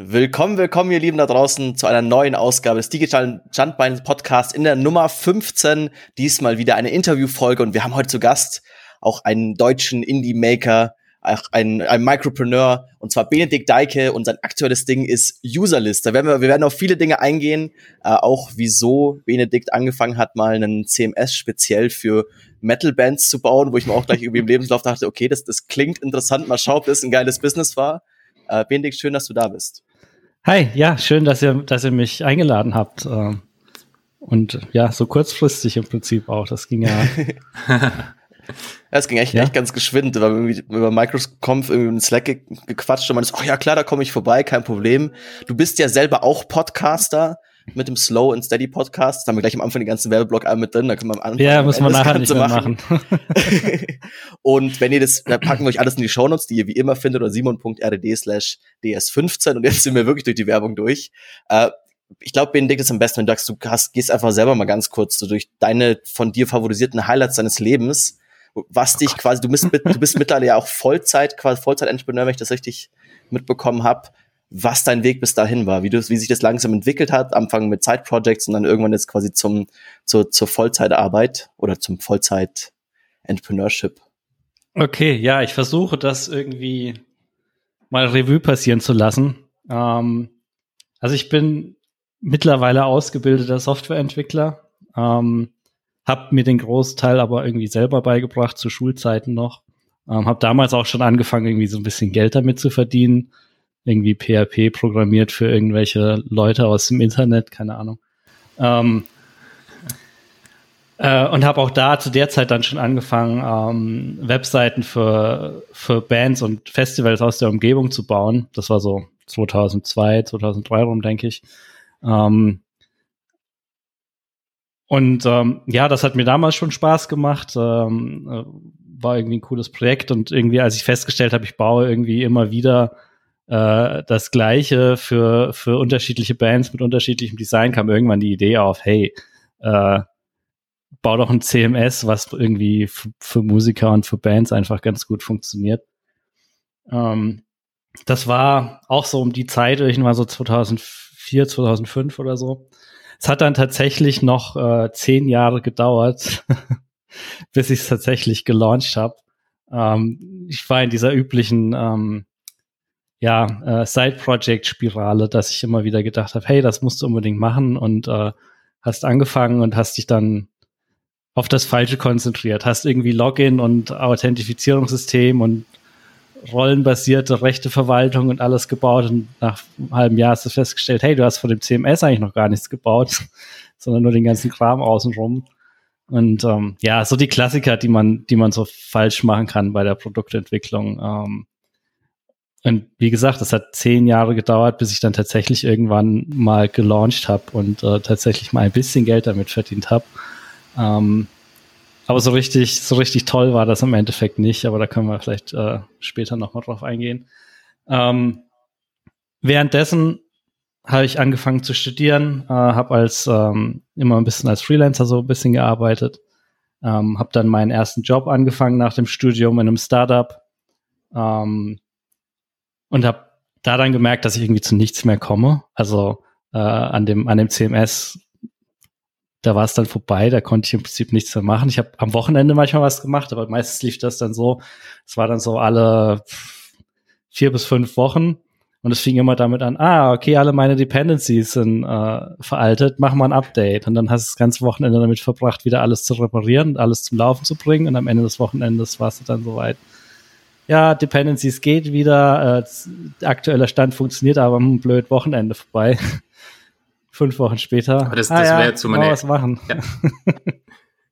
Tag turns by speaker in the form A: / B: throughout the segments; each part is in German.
A: Willkommen, willkommen, ihr Lieben da draußen, zu einer neuen Ausgabe des digitalen Standbein Podcasts in der Nummer 15. Diesmal wieder eine Interviewfolge und wir haben heute zu Gast auch einen deutschen Indie-Maker, auch einen, einen Micropreneur, und zwar Benedikt Deike und sein aktuelles Ding ist Userlist. Da werden wir, wir werden auf viele Dinge eingehen, äh, auch wieso Benedikt angefangen hat, mal einen CMS speziell für Metal-Bands zu bauen, wo ich mir auch gleich irgendwie im Lebenslauf dachte, okay, das, das klingt interessant, mal schauen, ob das ein geiles Business war. Äh, Benedikt, schön, dass du da bist.
B: Hi, ja, schön, dass ihr, dass ihr mich eingeladen habt. Ähm, und ja, so kurzfristig im Prinzip auch. Das ging ja.
A: Ja, es ging echt, ja. echt ganz geschwind. Wir haben über Microconf irgendwie in Slack ge gequatscht und man ist, oh ja klar, da komme ich vorbei, kein Problem. Du bist ja selber auch Podcaster mit dem Slow and Steady Podcast. Da haben wir gleich am Anfang den ganzen Werbeblock einmal mit drin. Da können wir am Anfang
B: Ja, muss man nachher nicht mehr machen. machen.
A: und wenn ihr das, da packen wir euch alles in die Shownotes, die ihr wie immer findet, oder simon.rd slash ds15. Und jetzt sind wir wirklich durch die Werbung durch. Äh, ich glaube, Benedikt ist am besten, wenn du sagst, du hast, gehst einfach selber mal ganz kurz so durch deine von dir favorisierten Highlights deines Lebens, was dich oh quasi, du bist, du bist mittlerweile ja auch Vollzeit, quasi Vollzeit-Entrepreneur, wenn ich das richtig mitbekommen habe was dein Weg bis dahin war, wie, du, wie sich das langsam entwickelt hat, Anfang mit Side-Projects und dann irgendwann jetzt quasi zum, zur, zur Vollzeitarbeit oder zum Vollzeit-Entrepreneurship.
B: Okay, ja, ich versuche das irgendwie mal Revue passieren zu lassen. Ähm, also ich bin mittlerweile ausgebildeter Softwareentwickler, ähm, habe mir den Großteil aber irgendwie selber beigebracht, zu Schulzeiten noch. Ähm, habe damals auch schon angefangen, irgendwie so ein bisschen Geld damit zu verdienen irgendwie PHP programmiert für irgendwelche Leute aus dem Internet, keine Ahnung. Ähm, äh, und habe auch da zu der Zeit dann schon angefangen, ähm, Webseiten für, für Bands und Festivals aus der Umgebung zu bauen. Das war so 2002, 2003 rum, denke ich. Ähm, und ähm, ja, das hat mir damals schon Spaß gemacht. Ähm, äh, war irgendwie ein cooles Projekt und irgendwie, als ich festgestellt habe, ich baue irgendwie immer wieder äh, das Gleiche für, für unterschiedliche Bands mit unterschiedlichem Design kam irgendwann die Idee auf, hey, äh, bau doch ein CMS, was irgendwie für Musiker und für Bands einfach ganz gut funktioniert. Ähm, das war auch so um die Zeit, irgendwann so 2004, 2005 oder so. Es hat dann tatsächlich noch äh, zehn Jahre gedauert, bis ich es tatsächlich gelauncht habe. Ähm, ich war in dieser üblichen ähm, ja, äh, Side-Project-Spirale, dass ich immer wieder gedacht habe, hey, das musst du unbedingt machen und äh, hast angefangen und hast dich dann auf das Falsche konzentriert. Hast irgendwie Login und Authentifizierungssystem und rollenbasierte Rechteverwaltung und alles gebaut und nach einem halben Jahr hast du festgestellt, hey, du hast von dem CMS eigentlich noch gar nichts gebaut, sondern nur den ganzen Kram außenrum. Und ähm, ja, so die Klassiker, die man, die man so falsch machen kann bei der Produktentwicklung. Ähm, und wie gesagt, es hat zehn Jahre gedauert, bis ich dann tatsächlich irgendwann mal gelauncht habe und äh, tatsächlich mal ein bisschen Geld damit verdient habe. Ähm, aber so richtig, so richtig toll war das im Endeffekt nicht, aber da können wir vielleicht äh, später nochmal drauf eingehen. Ähm, währenddessen habe ich angefangen zu studieren, äh, habe als ähm, immer ein bisschen als Freelancer so ein bisschen gearbeitet, ähm, habe dann meinen ersten Job angefangen nach dem Studium in einem Startup. Ähm, und habe da dann gemerkt, dass ich irgendwie zu nichts mehr komme. Also äh, an dem an dem CMS, da war es dann vorbei, da konnte ich im Prinzip nichts mehr machen. Ich habe am Wochenende manchmal was gemacht, aber meistens lief das dann so. Es war dann so alle vier bis fünf Wochen. Und es fing immer damit an, ah, okay, alle meine Dependencies sind äh, veraltet, mach mal ein Update. Und dann hast du das ganze Wochenende damit verbracht, wieder alles zu reparieren alles zum Laufen zu bringen. Und am Ende des Wochenendes warst du dann soweit ja, Dependencies geht wieder, äh, aktueller Stand funktioniert, aber ein blöd Wochenende vorbei. Fünf Wochen später.
C: Aber das, das ah, ja, wäre zu meiner,
B: was machen. Ja.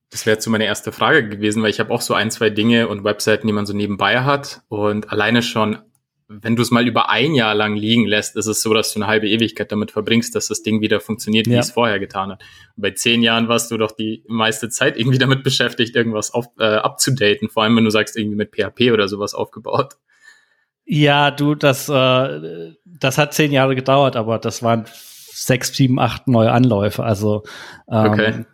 C: Das wäre zu meine erste Frage gewesen, weil ich habe auch so ein, zwei Dinge und Webseiten, die man so nebenbei hat. Und alleine schon wenn du es mal über ein Jahr lang liegen lässt, ist es so, dass du eine halbe Ewigkeit damit verbringst, dass das Ding wieder funktioniert, wie ja. es vorher getan hat. Und bei zehn Jahren warst du doch die meiste Zeit irgendwie damit beschäftigt, irgendwas auf, äh, abzudaten, vor allem wenn du sagst, irgendwie mit PHP oder sowas aufgebaut.
B: Ja, du, das, äh, das hat zehn Jahre gedauert, aber das waren sechs, sieben, acht neue Anläufe. Also ähm, okay.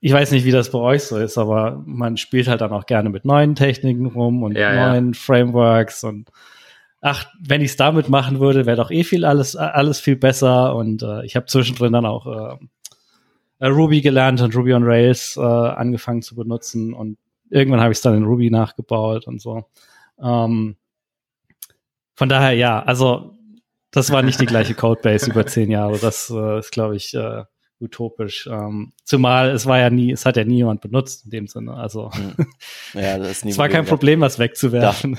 B: ich weiß nicht, wie das bei euch so ist, aber man spielt halt dann auch gerne mit neuen Techniken rum und ja, neuen ja. Frameworks und ach, wenn ich es damit machen würde, wäre doch eh viel alles, alles viel besser. Und äh, ich habe zwischendrin dann auch äh, äh, Ruby gelernt und Ruby on Rails äh, angefangen zu benutzen. Und irgendwann habe ich es dann in Ruby nachgebaut und so. Ähm, von daher, ja, also das war nicht die gleiche Codebase über zehn Jahre. Das äh, ist, glaube ich, äh, utopisch. Ähm, zumal es war ja nie, es hat ja nie jemand benutzt in dem Sinne. Also hm. ja, es war kein Problem, was wegzuwerfen.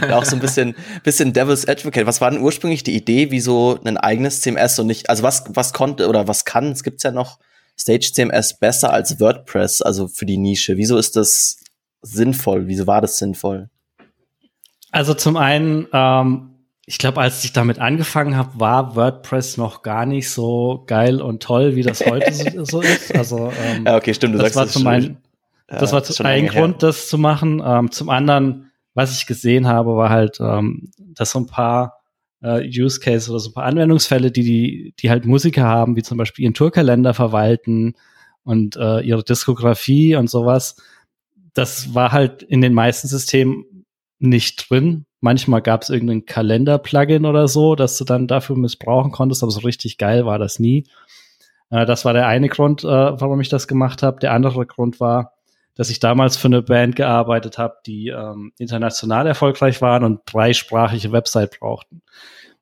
A: Da, auch so ein bisschen, bisschen Devil's Advocate. Was war denn ursprünglich die Idee, wie so ein eigenes CMS und nicht, also was, was konnte oder was kann, es gibt's ja noch Stage CMS besser als WordPress, also für die Nische. Wieso ist das sinnvoll? Wieso war das sinnvoll?
B: Also zum einen, ähm, ich glaube, als ich damit angefangen habe, war WordPress noch gar nicht so geil und toll, wie das heute so ist. Also ähm,
A: ja, okay, stimmt. Du
B: das sagst, war zum einen, ja, das war zum einen Grund, her. das zu machen. Ähm, zum anderen, was ich gesehen habe, war halt, ähm, dass so ein paar äh, Use Cases oder so ein paar Anwendungsfälle, die, die, die halt Musiker haben, wie zum Beispiel ihren Tourkalender verwalten und äh, ihre Diskografie und sowas. Das war halt in den meisten Systemen nicht drin. Manchmal gab es irgendein Kalender-Plugin oder so, dass du dann dafür missbrauchen konntest, aber so richtig geil war das nie. Äh, das war der eine Grund, äh, warum ich das gemacht habe. Der andere Grund war, dass ich damals für eine Band gearbeitet habe, die ähm, international erfolgreich waren und dreisprachige Website brauchten.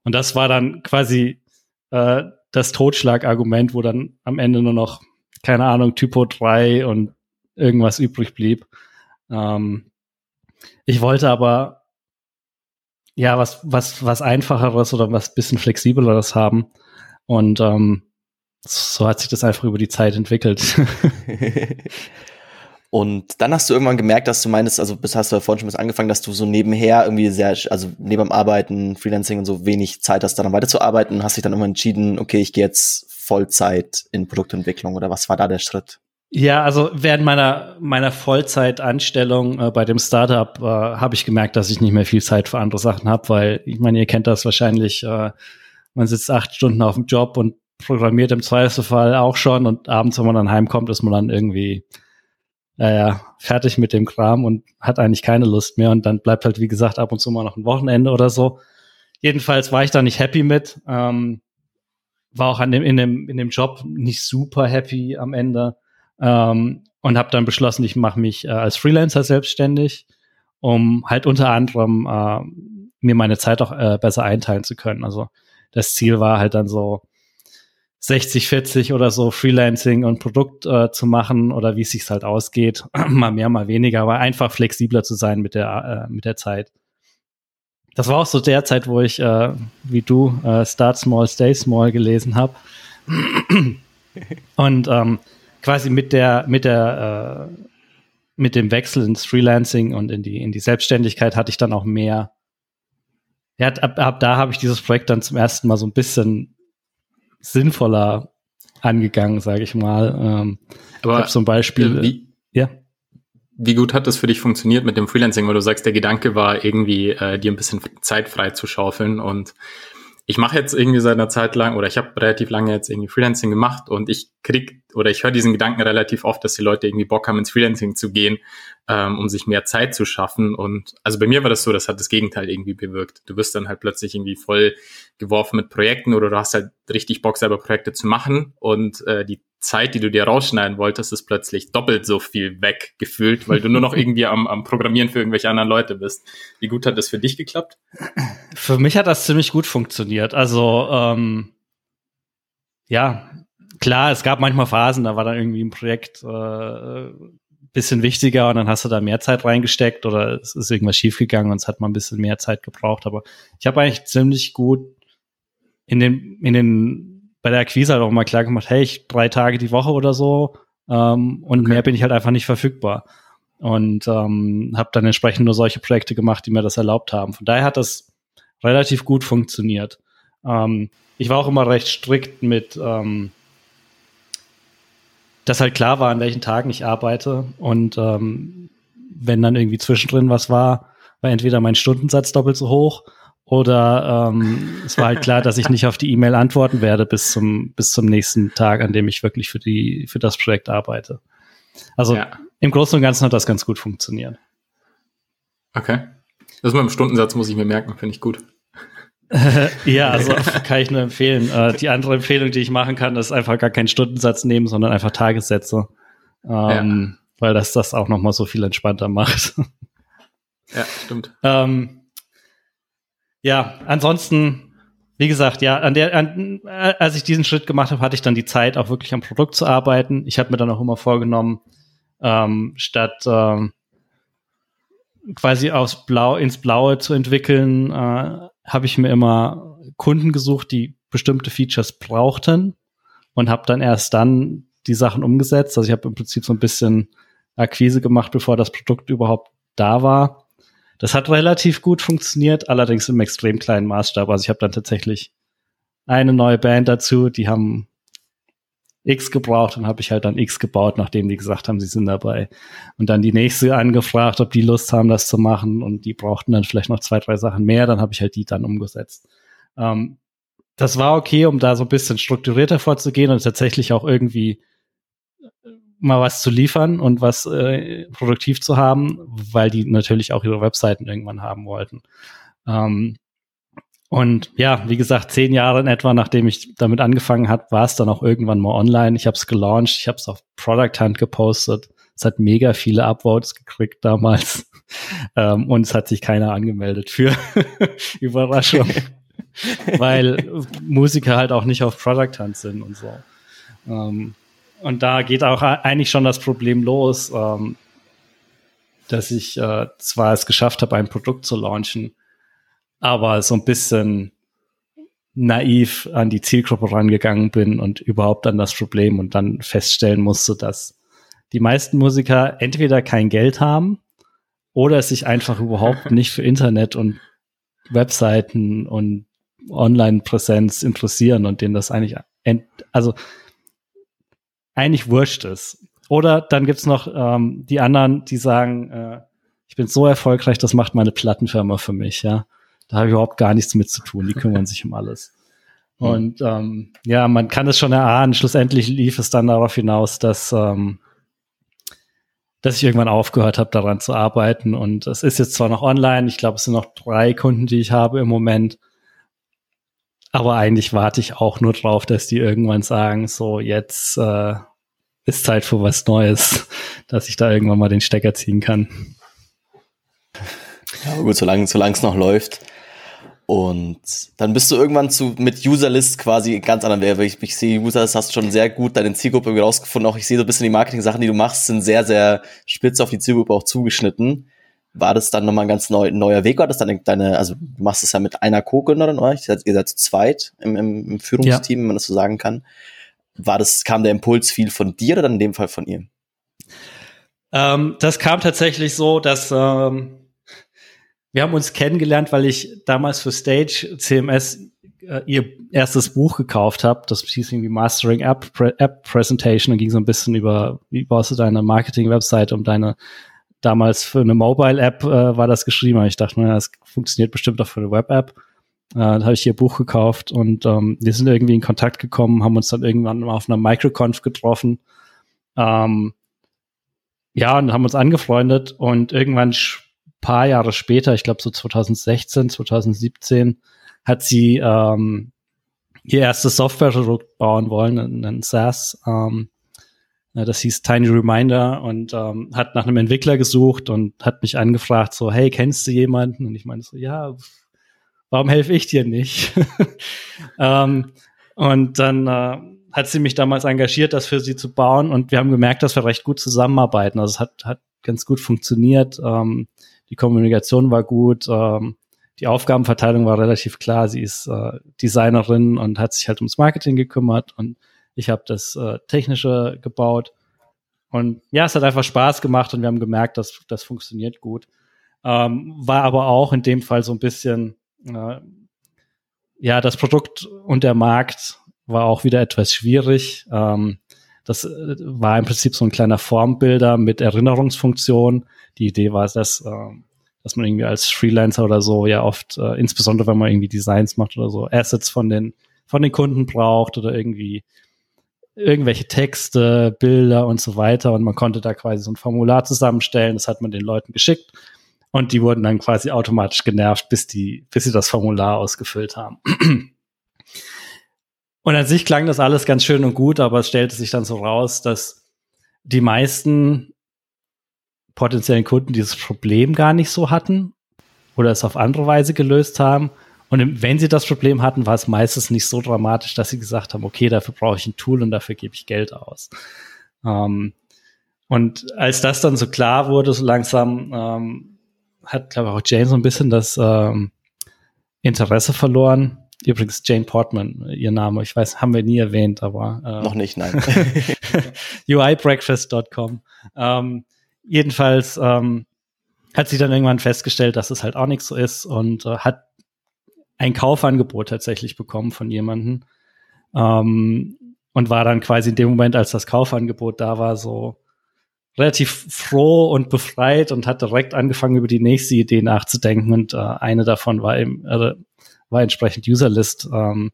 B: Und das war dann quasi äh, das Totschlagargument, wo dann am Ende nur noch, keine Ahnung, Typo 3 und irgendwas übrig blieb. Ähm, ich wollte aber ja was, was, was einfacheres oder was bisschen flexibleres haben. Und ähm, so hat sich das einfach über die Zeit entwickelt.
A: Und dann hast du irgendwann gemerkt, dass du meinst, also bis hast du ja vorhin schon was angefangen, dass du so nebenher irgendwie sehr, also neben dem Arbeiten, Freelancing und so wenig Zeit hast, dann weiterzuarbeiten hast dich dann irgendwann entschieden, okay, ich gehe jetzt Vollzeit in Produktentwicklung oder was war da der Schritt?
B: Ja, also während meiner, meiner Vollzeitanstellung äh, bei dem Startup äh, habe ich gemerkt, dass ich nicht mehr viel Zeit für andere Sachen habe, weil ich meine, ihr kennt das wahrscheinlich, äh, man sitzt acht Stunden auf dem Job und programmiert im Zweifelsfall auch schon und abends, wenn man dann heimkommt, ist man dann irgendwie naja, fertig mit dem Kram und hat eigentlich keine Lust mehr und dann bleibt halt, wie gesagt, ab und zu mal noch ein Wochenende oder so. Jedenfalls war ich da nicht happy mit, ähm, war auch an dem, in, dem, in dem Job nicht super happy am Ende ähm, und habe dann beschlossen, ich mache mich äh, als Freelancer selbstständig, um halt unter anderem äh, mir meine Zeit auch äh, besser einteilen zu können. Also das Ziel war halt dann so 60, 40 oder so Freelancing und Produkt äh, zu machen oder wie es sich halt ausgeht, mal mehr, mal weniger, aber einfach flexibler zu sein mit der äh, mit der Zeit. Das war auch so der Zeit, wo ich äh, wie du Start Small, Stay Small gelesen habe und ähm, quasi mit der, mit der, äh, mit dem Wechsel ins Freelancing und in die, in die Selbstständigkeit hatte ich dann auch mehr. Ja, ab, ab da habe ich dieses Projekt dann zum ersten Mal so ein bisschen sinnvoller angegangen, sage ich mal. Ähm, Aber zum Beispiel.
C: Äh, wie, ja. Wie gut hat das für dich funktioniert mit dem Freelancing, weil du sagst, der Gedanke war irgendwie, äh, dir ein bisschen Zeit frei zu schaufeln und ich mache jetzt irgendwie seit einer Zeit lang oder ich habe relativ lange jetzt irgendwie Freelancing gemacht und ich krieg oder ich höre diesen Gedanken relativ oft, dass die Leute irgendwie Bock haben, ins Freelancing zu gehen, ähm, um sich mehr Zeit zu schaffen. Und also bei mir war das so, das hat das Gegenteil irgendwie bewirkt. Du wirst dann halt plötzlich irgendwie voll geworfen mit Projekten oder du hast halt richtig Bock, selber Projekte zu machen und äh, die Zeit, die du dir rausschneiden wolltest, ist plötzlich doppelt so viel weggefühlt, weil du nur noch irgendwie am, am Programmieren für irgendwelche anderen Leute bist. Wie gut hat das für dich geklappt?
B: Für mich hat das ziemlich gut funktioniert. Also ähm, ja, klar, es gab manchmal Phasen, da war dann irgendwie ein Projekt äh, bisschen wichtiger und dann hast du da mehr Zeit reingesteckt oder es ist irgendwas schiefgegangen und es hat mal ein bisschen mehr Zeit gebraucht. Aber ich habe eigentlich ziemlich gut in den, in den bei der Akquise halt auch mal klar gemacht, hey, ich drei Tage die Woche oder so ähm, und okay. mehr bin ich halt einfach nicht verfügbar. Und ähm, habe dann entsprechend nur solche Projekte gemacht, die mir das erlaubt haben. Von daher hat das relativ gut funktioniert. Ähm, ich war auch immer recht strikt mit, ähm, dass halt klar war, an welchen Tagen ich arbeite. Und ähm, wenn dann irgendwie zwischendrin was war, war entweder mein Stundensatz doppelt so hoch oder ähm, es war halt klar, dass ich nicht auf die E-Mail antworten werde bis zum, bis zum nächsten Tag, an dem ich wirklich für, die, für das Projekt arbeite. Also ja. im Großen und Ganzen hat das ganz gut funktioniert.
C: Okay. Das mit dem Stundensatz muss ich mir merken, finde ich gut.
B: ja, also kann ich nur empfehlen. Äh, die andere Empfehlung, die ich machen kann, ist einfach gar keinen Stundensatz nehmen, sondern einfach Tagessätze. Ähm, ja. Weil das das auch nochmal so viel entspannter macht.
C: ja, stimmt.
B: Ähm, ja, ansonsten, wie gesagt, ja, an der, an, als ich diesen Schritt gemacht habe, hatte ich dann die Zeit, auch wirklich am Produkt zu arbeiten. Ich habe mir dann auch immer vorgenommen, ähm, statt ähm, quasi aus Blau ins Blaue zu entwickeln, äh, habe ich mir immer Kunden gesucht, die bestimmte Features brauchten und habe dann erst dann die Sachen umgesetzt. Also ich habe im Prinzip so ein bisschen Akquise gemacht, bevor das Produkt überhaupt da war. Das hat relativ gut funktioniert, allerdings im extrem kleinen Maßstab. Also ich habe dann tatsächlich eine neue Band dazu, die haben X gebraucht und habe ich halt dann X gebaut, nachdem die gesagt haben, sie sind dabei. Und dann die nächste angefragt, ob die Lust haben, das zu machen und die brauchten dann vielleicht noch zwei, drei Sachen mehr, dann habe ich halt die dann umgesetzt. Ähm, das war okay, um da so ein bisschen strukturierter vorzugehen und tatsächlich auch irgendwie mal was zu liefern und was äh, produktiv zu haben, weil die natürlich auch ihre Webseiten irgendwann haben wollten. Ähm, und ja, wie gesagt, zehn Jahre in etwa, nachdem ich damit angefangen habe, war es dann auch irgendwann mal online. Ich habe es gelauncht, ich habe es auf Product Hunt gepostet. Es hat mega viele Upvotes gekriegt damals. ähm, und es hat sich keiner angemeldet für Überraschung. Weil Musiker halt auch nicht auf Product Hunt sind und so. Ähm, und da geht auch eigentlich schon das Problem los, ähm, dass ich äh, zwar es geschafft habe, ein Produkt zu launchen, aber so ein bisschen naiv an die Zielgruppe rangegangen bin und überhaupt an das Problem und dann feststellen musste, dass die meisten Musiker entweder kein Geld haben oder sich einfach überhaupt nicht für Internet und Webseiten und Online-Präsenz interessieren und denen das eigentlich, also eigentlich wurscht ist. Oder dann gibt's noch ähm, die anderen, die sagen, äh, ich bin so erfolgreich, das macht meine Plattenfirma für mich, ja. Da habe ich überhaupt gar nichts mit zu tun. Die kümmern sich um alles. Und ähm, ja, man kann es schon erahnen. Schlussendlich lief es dann darauf hinaus, dass ähm, dass ich irgendwann aufgehört habe, daran zu arbeiten. Und es ist jetzt zwar noch online, ich glaube, es sind noch drei Kunden, die ich habe im Moment. Aber eigentlich warte ich auch nur drauf, dass die irgendwann sagen, so jetzt äh, ist Zeit für was Neues, dass ich da irgendwann mal den Stecker ziehen kann.
A: Ja, gut, solange es noch läuft. Und dann bist du irgendwann zu, mit Userlist quasi ganz anderen Wert. Ich, ich sehe, Userlist hast schon sehr gut deine Zielgruppe rausgefunden. Auch ich sehe so ein bisschen die Marketing-Sachen, die du machst, sind sehr, sehr spitz auf die Zielgruppe auch zugeschnitten. War das dann nochmal ein ganz neu, neuer Weg? War das dann deine, also du machst es ja mit einer Co-Gründerin, oder? Ihr seid zu zweit im, im, im Führungsteam, ja. wenn man das so sagen kann. War das, kam der Impuls viel von dir oder dann in dem Fall von ihr?
B: Ähm, das kam tatsächlich so, dass ähm, wir haben uns kennengelernt, weil ich damals für Stage CMS äh, ihr erstes Buch gekauft habe. Das hieß irgendwie Mastering App, Pre App Presentation und ging so ein bisschen über, wie baust du deine Marketing-Website um deine damals für eine Mobile-App äh, war das geschrieben. Aber ich dachte, naja, das funktioniert bestimmt auch für eine Web-App. Äh, da habe ich ihr Buch gekauft und ähm, wir sind irgendwie in Kontakt gekommen, haben uns dann irgendwann mal auf einer Microconf getroffen. Ähm, ja, und haben uns angefreundet und irgendwann paar Jahre später, ich glaube so 2016, 2017, hat sie ähm, ihr erstes Software-Produkt bauen wollen, einen SaaS. Ähm, das hieß Tiny Reminder und ähm, hat nach einem Entwickler gesucht und hat mich angefragt, so, hey, kennst du jemanden? Und ich meine so, ja, warum helfe ich dir nicht? ähm, und dann äh, hat sie mich damals engagiert, das für sie zu bauen und wir haben gemerkt, dass wir recht gut zusammenarbeiten. Also es hat, hat ganz gut funktioniert. Ähm, die Kommunikation war gut, ähm, die Aufgabenverteilung war relativ klar. Sie ist äh, Designerin und hat sich halt ums Marketing gekümmert und ich habe das äh, Technische gebaut. Und ja, es hat einfach Spaß gemacht und wir haben gemerkt, dass das funktioniert gut. Ähm, war aber auch in dem Fall so ein bisschen, ja, das Produkt und der Markt war auch wieder etwas schwierig. Ähm, das äh, war im Prinzip so ein kleiner Formbilder mit Erinnerungsfunktion. Die Idee war, dass, äh, dass man irgendwie als Freelancer oder so ja oft, äh, insbesondere wenn man irgendwie Designs macht oder so, Assets von den, von den Kunden braucht oder irgendwie irgendwelche Texte, Bilder und so weiter. Und man konnte da quasi so ein Formular zusammenstellen. Das hat man den Leuten geschickt. Und die wurden dann quasi automatisch genervt, bis die, bis sie das Formular ausgefüllt haben. Und an sich klang das alles ganz schön und gut, aber es stellte sich dann so raus, dass die meisten potenziellen Kunden dieses Problem gar nicht so hatten oder es auf andere Weise gelöst haben. Und wenn sie das Problem hatten, war es meistens nicht so dramatisch, dass sie gesagt haben, okay, dafür brauche ich ein Tool und dafür gebe ich Geld aus. Ähm, und als das dann so klar wurde, so langsam, ähm, hat, glaube ich, auch Jane so ein bisschen das ähm, Interesse verloren. Übrigens Jane Portman, ihr Name, ich weiß, haben wir nie erwähnt, aber
A: äh, noch nicht, nein.
B: uibreakfast.com. Ähm, jedenfalls ähm, hat sie dann irgendwann festgestellt, dass es halt auch nichts so ist und äh, hat ein Kaufangebot tatsächlich bekommen von jemandem ähm, und war dann quasi in dem Moment, als das Kaufangebot da war, so relativ froh und befreit und hat direkt angefangen, über die nächste Idee nachzudenken. Und äh, eine davon war eben, äh, war entsprechend Userlist, ähm,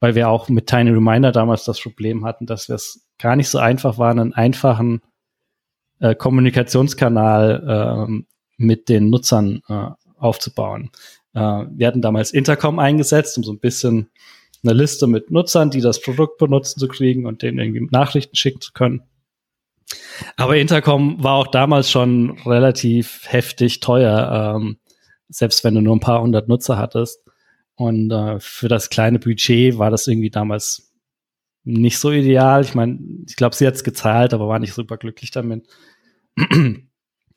B: weil wir auch mit Tiny Reminder damals das Problem hatten, dass wir es gar nicht so einfach waren, einen einfachen äh, Kommunikationskanal äh, mit den Nutzern äh, aufzubauen. Äh, wir hatten damals Intercom eingesetzt, um so ein bisschen eine Liste mit Nutzern, die das Produkt benutzen, zu kriegen und denen irgendwie Nachrichten schicken zu können. Aber Intercom war auch damals schon relativ heftig teuer, ähm, selbst wenn du nur ein paar hundert Nutzer hattest. Und äh, für das kleine Budget war das irgendwie damals nicht so ideal. Ich meine, ich glaube, sie hat es gezahlt, aber war nicht super glücklich damit. und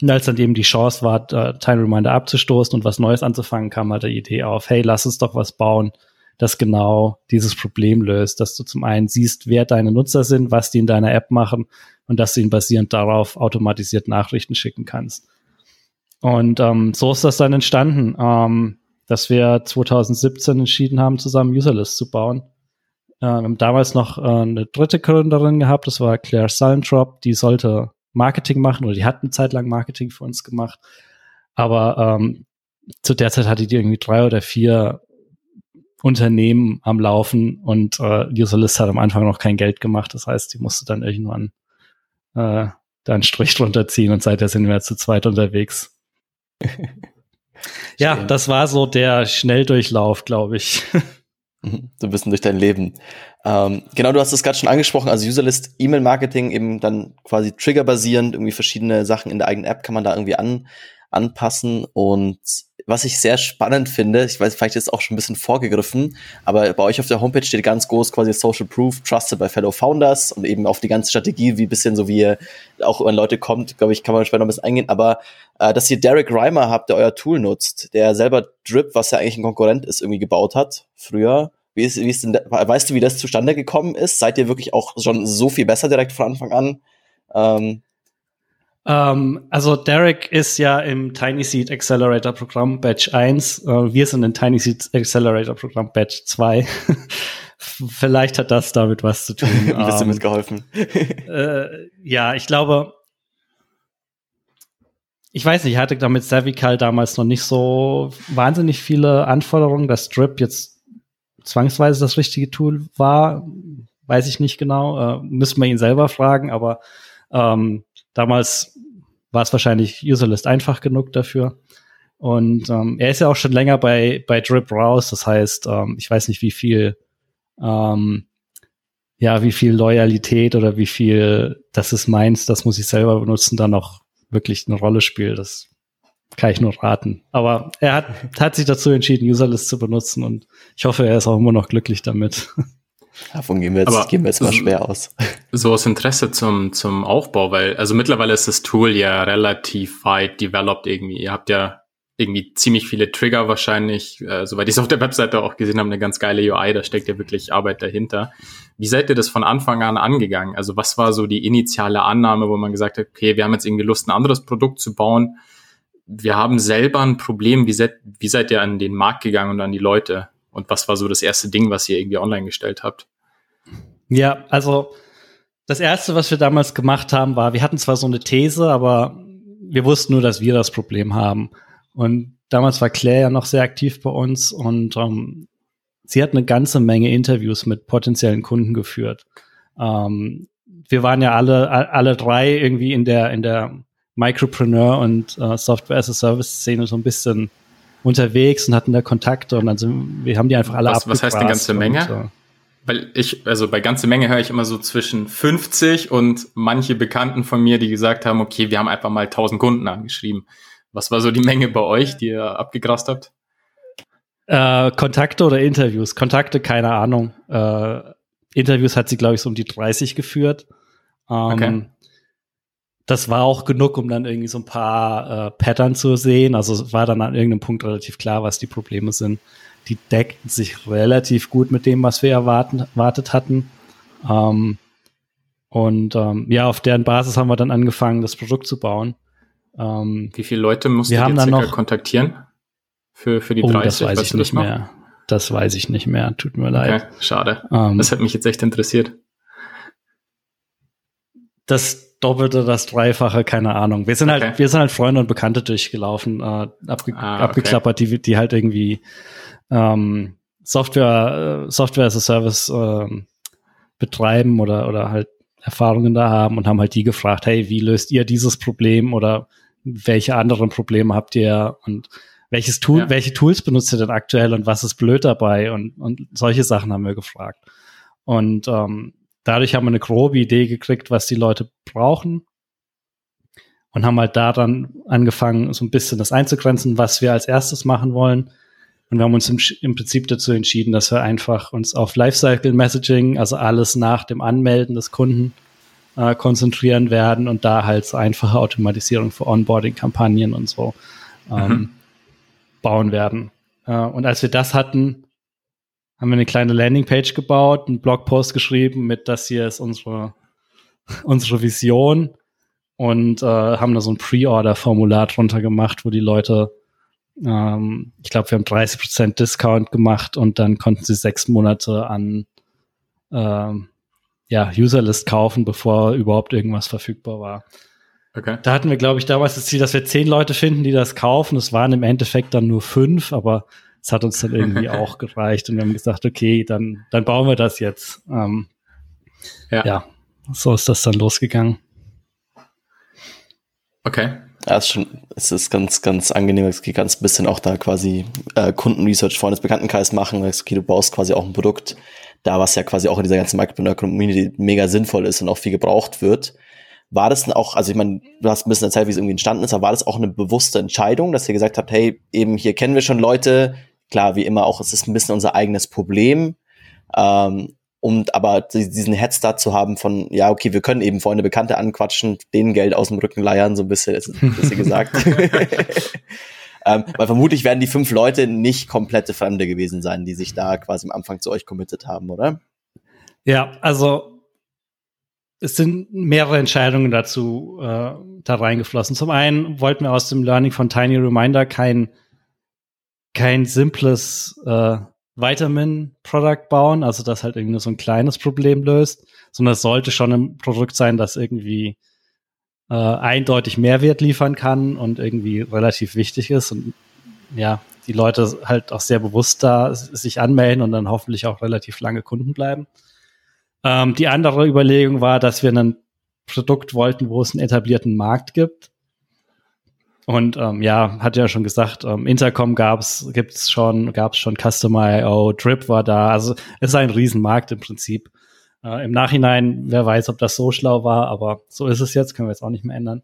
B: als dann eben die Chance war, äh, Time Reminder abzustoßen und was Neues anzufangen, kam halt die Idee auf, hey, lass uns doch was bauen, das genau dieses Problem löst, dass du zum einen siehst, wer deine Nutzer sind, was die in deiner App machen und dass du ihnen basierend darauf automatisiert Nachrichten schicken kannst. Und ähm, so ist das dann entstanden, ähm, dass wir 2017 entschieden haben, zusammen Userlist zu bauen. Äh, wir haben damals noch äh, eine dritte Gründerin gehabt, das war Claire Salentrop, die sollte Marketing machen oder die hat eine Zeit lang Marketing für uns gemacht. Aber ähm, zu der Zeit hatte die irgendwie drei oder vier Unternehmen am Laufen und äh, Userlist hat am Anfang noch kein Geld gemacht. Das heißt, die musste dann irgendwann äh, da einen Strich drunter ziehen und seither sind wir zu zweit unterwegs. ja, das war so der Schnelldurchlauf, glaube ich.
A: Mhm, so ein bisschen durch dein Leben. Ähm, genau, du hast es gerade schon angesprochen, also Userlist E-Mail-Marketing eben dann quasi triggerbasierend, irgendwie verschiedene Sachen in der eigenen App kann man da irgendwie an, anpassen und was ich sehr spannend finde, ich weiß, vielleicht ist auch schon ein bisschen vorgegriffen, aber bei euch auf der Homepage steht ganz groß quasi Social Proof, Trusted by Fellow Founders und eben auf die ganze Strategie, wie bisschen so wie ihr auch über Leute kommt, glaube ich, kann man später noch ein bisschen eingehen, aber äh, dass ihr Derek Reimer habt, der euer Tool nutzt, der selber Drip, was ja eigentlich ein Konkurrent ist, irgendwie gebaut hat, früher. Wie ist, wie ist denn, weißt du, wie das zustande gekommen ist? Seid ihr wirklich auch schon so viel besser direkt von Anfang an? Ähm,
B: ähm, also Derek ist ja im Tiny Seed Accelerator Programm Batch 1. Äh, wir sind im Tiny Seed Accelerator Programm Batch 2. Vielleicht hat das damit was zu tun.
A: Ein bisschen ähm, mitgeholfen.
B: äh, ja, ich glaube, ich weiß nicht, ich hatte damit Savical damals noch nicht so wahnsinnig viele Anforderungen, dass Drip jetzt zwangsweise das richtige Tool war. Weiß ich nicht genau. Äh, müssen wir ihn selber fragen, aber ähm, damals war es wahrscheinlich Userlist einfach genug dafür. Und ähm, er ist ja auch schon länger bei, bei Drip raus. Das heißt, ähm, ich weiß nicht, wie viel, ähm, ja, wie viel Loyalität oder wie viel das ist meins, das muss ich selber benutzen, dann noch wirklich eine Rolle spielt. Das kann ich nur raten. Aber er hat, hat sich dazu entschieden, Userlist zu benutzen und ich hoffe, er ist auch immer noch glücklich damit.
A: Davon gehen wir jetzt, Aber gehen wir jetzt mal schwer aus.
C: So aus Interesse zum, zum Aufbau, weil, also mittlerweile ist das Tool ja relativ weit developed irgendwie. Ihr habt ja irgendwie ziemlich viele Trigger wahrscheinlich, äh, soweit ich es auf der Webseite auch gesehen habe, eine ganz geile UI, da steckt ja wirklich Arbeit dahinter. Wie seid ihr das von Anfang an angegangen? Also was war so die initiale Annahme, wo man gesagt hat, okay, wir haben jetzt irgendwie Lust, ein anderes Produkt zu bauen. Wir haben selber ein Problem. Wie seid, wie seid ihr an den Markt gegangen und an die Leute? Und was war so das erste Ding, was ihr irgendwie online gestellt habt?
B: Ja, also das erste, was wir damals gemacht haben, war, wir hatten zwar so eine These, aber wir wussten nur, dass wir das Problem haben. Und damals war Claire ja noch sehr aktiv bei uns und ähm, sie hat eine ganze Menge Interviews mit potenziellen Kunden geführt. Ähm, wir waren ja alle, alle drei irgendwie in der, in der Micropreneur und äh, Software as a Service Szene so ein bisschen unterwegs und hatten da Kontakte und dann sind, wir haben die einfach alle
C: was, was heißt eine ganze Menge? Und, äh, weil ich, also bei ganze Menge höre ich immer so zwischen 50 und manche Bekannten von mir, die gesagt haben, okay, wir haben einfach mal 1000 Kunden angeschrieben. Was war so die Menge bei euch, die ihr abgegrast habt?
B: Äh, Kontakte oder Interviews? Kontakte, keine Ahnung. Äh, Interviews hat sie, glaube ich, so um die 30 geführt. Ähm, okay. Das war auch genug, um dann irgendwie so ein paar äh, Pattern zu sehen. Also es war dann an irgendeinem Punkt relativ klar, was die Probleme sind. Die deckten sich relativ gut mit dem, was wir erwarten, erwartet hatten. Ähm, und ähm, ja, auf deren Basis haben wir dann angefangen, das Produkt zu bauen.
C: Ähm, Wie viele Leute musst wir du jetzt kontaktieren? Für, für die
B: oh, 30? Das weiß ich nicht mehr. Das weiß ich nicht mehr. Tut mir leid.
C: Okay, schade. Ähm, das hat mich jetzt echt interessiert.
B: Das Doppelte, das Dreifache, keine Ahnung. Wir sind halt, okay. halt, wir sind halt Freunde und Bekannte durchgelaufen, äh, abge ah, okay. abgeklappert, die, die halt irgendwie ähm, Software, äh, Software as a Service äh, betreiben oder, oder halt Erfahrungen da haben und haben halt die gefragt, hey, wie löst ihr dieses Problem oder welche anderen Probleme habt ihr und welches Tool, ja. welche Tools benutzt ihr denn aktuell und was ist blöd dabei und, und solche Sachen haben wir gefragt. Und ähm, dadurch haben wir eine grobe Idee gekriegt, was die Leute brauchen und haben halt daran angefangen, so ein bisschen das einzugrenzen, was wir als erstes machen wollen. Und wir haben uns im, im Prinzip dazu entschieden, dass wir einfach uns auf Lifecycle Messaging, also alles nach dem Anmelden des Kunden, äh, konzentrieren werden und da halt so einfache Automatisierung für Onboarding-Kampagnen und so ähm, mhm. bauen werden. Äh, und als wir das hatten, haben wir eine kleine Landingpage gebaut, einen Blogpost geschrieben mit, das hier ist unsere, unsere Vision und äh, haben da so ein Pre-Order-Formular drunter gemacht, wo die Leute, ähm, ich glaube, wir haben 30% Discount gemacht und dann konnten sie sechs Monate an ähm, ja, Userlist kaufen, bevor überhaupt irgendwas verfügbar war. Okay. Da hatten wir, glaube ich, damals das Ziel, dass wir zehn Leute finden, die das kaufen. Es waren im Endeffekt dann nur fünf, aber es hat uns dann irgendwie auch gereicht und wir haben gesagt, okay, dann, dann bauen wir das jetzt. Ähm, ja. ja, so ist das dann losgegangen.
A: Okay. Ja, es ist schon, es ist ganz, ganz angenehm. Es geht ganz bisschen auch da quasi äh, Kundenresearch vorne des Bekanntenkreis machen. Okay, du baust quasi auch ein Produkt, da was ja quasi auch in dieser ganzen Micropreneur-Community mega sinnvoll ist und auch viel gebraucht wird. War das denn auch, also ich meine, du hast ein bisschen erzählt, wie es irgendwie entstanden ist, aber war das auch eine bewusste Entscheidung, dass ihr gesagt habt, hey, eben hier kennen wir schon Leute, klar, wie immer auch, es ist ein bisschen unser eigenes Problem, ähm, und aber diesen Headstart zu haben von, ja, okay, wir können eben Freunde, Bekannte anquatschen, denen Geld aus dem Rücken leiern, so ein bisschen, ein bisschen gesagt. Ähm, weil vermutlich werden die fünf Leute nicht komplette Fremde gewesen sein, die sich da quasi am Anfang zu euch committed haben, oder?
B: Ja, also es sind mehrere Entscheidungen dazu äh, da reingeflossen. Zum einen wollten wir aus dem Learning von Tiny Reminder kein, kein simples äh, Vitamin-Product bauen, also das halt irgendwie so ein kleines Problem löst, sondern es sollte schon ein Produkt sein, das irgendwie äh, eindeutig Mehrwert liefern kann und irgendwie relativ wichtig ist und ja, die Leute halt auch sehr bewusst da sich anmelden und dann hoffentlich auch relativ lange Kunden bleiben. Ähm, die andere Überlegung war, dass wir ein Produkt wollten, wo es einen etablierten Markt gibt. Und ähm, ja, hat ja schon gesagt, ähm, Intercom gab's, gibt's schon, gab's schon Customer.io, Drip war da. Also es ist ein Riesenmarkt im Prinzip. Äh, Im Nachhinein, wer weiß, ob das so schlau war, aber so ist es jetzt, können wir jetzt auch nicht mehr ändern.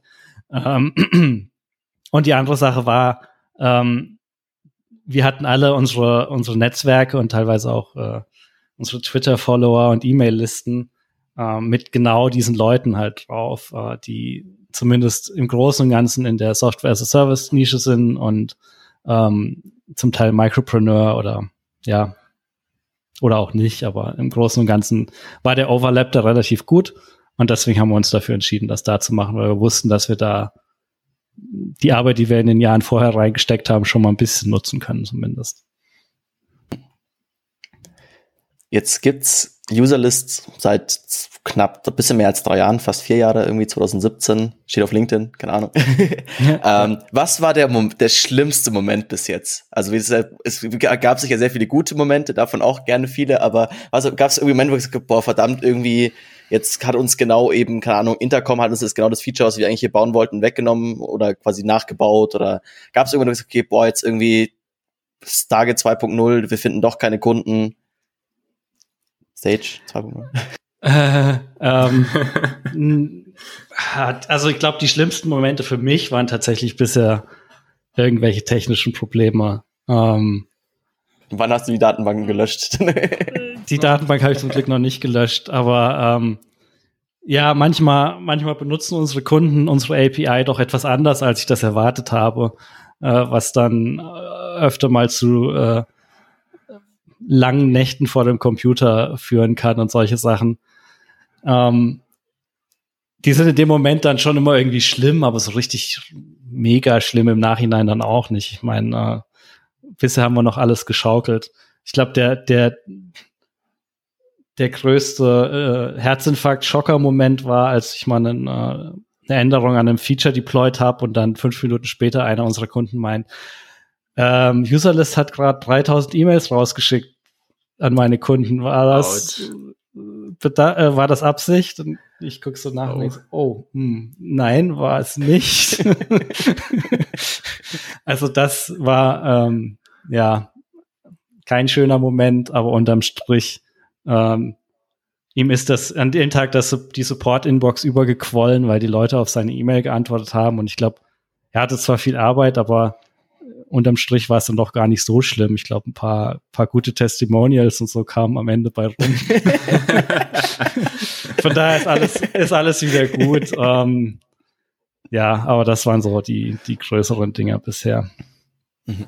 B: Ähm, und die andere Sache war, ähm, wir hatten alle unsere, unsere Netzwerke und teilweise auch äh, unsere Twitter-Follower und E-Mail-Listen äh, mit genau diesen Leuten halt drauf, äh, die zumindest im Großen und Ganzen in der Software-as-a-Service-Nische sind und ähm, zum Teil Micropreneur oder ja, oder auch nicht, aber im Großen und Ganzen war der Overlap da relativ gut. Und deswegen haben wir uns dafür entschieden, das da zu machen, weil wir wussten, dass wir da die Arbeit, die wir in den Jahren vorher reingesteckt haben, schon mal ein bisschen nutzen können, zumindest.
A: Jetzt gibt's Userlist seit knapp ein bisschen mehr als drei Jahren, fast vier Jahre, irgendwie 2017, steht auf LinkedIn, keine Ahnung. ähm, was war der, der schlimmste Moment bis jetzt? Also wie es, es gab sicher sehr viele gute Momente, davon auch gerne viele, aber was gab es irgendwie Momente, wo ich gesagt boah, verdammt, irgendwie, jetzt hat uns genau eben, keine Ahnung, Intercom hat uns jetzt genau das Feature, was wir eigentlich hier bauen wollten, weggenommen oder quasi nachgebaut oder gab es irgendwann gesagt, okay, boah, jetzt irgendwie Stargate 2.0, wir finden doch keine Kunden, Stage 2.0?
B: Äh, ähm, also ich glaube, die schlimmsten Momente für mich waren tatsächlich bisher irgendwelche technischen Probleme. Ähm,
A: Wann hast du die Datenbanken gelöscht?
B: die Datenbank habe ich zum Glück noch nicht gelöscht, aber ähm, ja, manchmal, manchmal benutzen unsere Kunden unsere API doch etwas anders, als ich das erwartet habe, äh, was dann äh, öfter mal zu äh, langen Nächten vor dem Computer führen kann und solche Sachen. Ähm, die sind in dem Moment dann schon immer irgendwie schlimm, aber so richtig mega schlimm im Nachhinein dann auch nicht. Ich meine, äh, bisher haben wir noch alles geschaukelt. Ich glaube, der, der, der größte äh, Herzinfarkt-Schocker-Moment war, als ich mal einen, äh, eine Änderung an einem Feature deployed habe und dann fünf Minuten später einer unserer Kunden meint, ähm, Userlist hat gerade 3000 E-Mails rausgeschickt an meine Kunden. War das, äh, war das Absicht? Und ich gucke so nach oh. und denke, oh, hm, nein, war es nicht. also das war, ähm, ja, kein schöner Moment, aber unterm Strich, ähm, ihm ist das an dem Tag das, die Support-Inbox übergequollen, weil die Leute auf seine E-Mail geantwortet haben. Und ich glaube, er hatte zwar viel Arbeit, aber unterm Strich war es dann doch gar nicht so schlimm. Ich glaube, ein paar, paar gute Testimonials und so kamen am Ende bei rum. Von daher ist alles, ist alles wieder gut. Ähm, ja, aber das waren so die, die größeren Dinger bisher.
A: Mhm.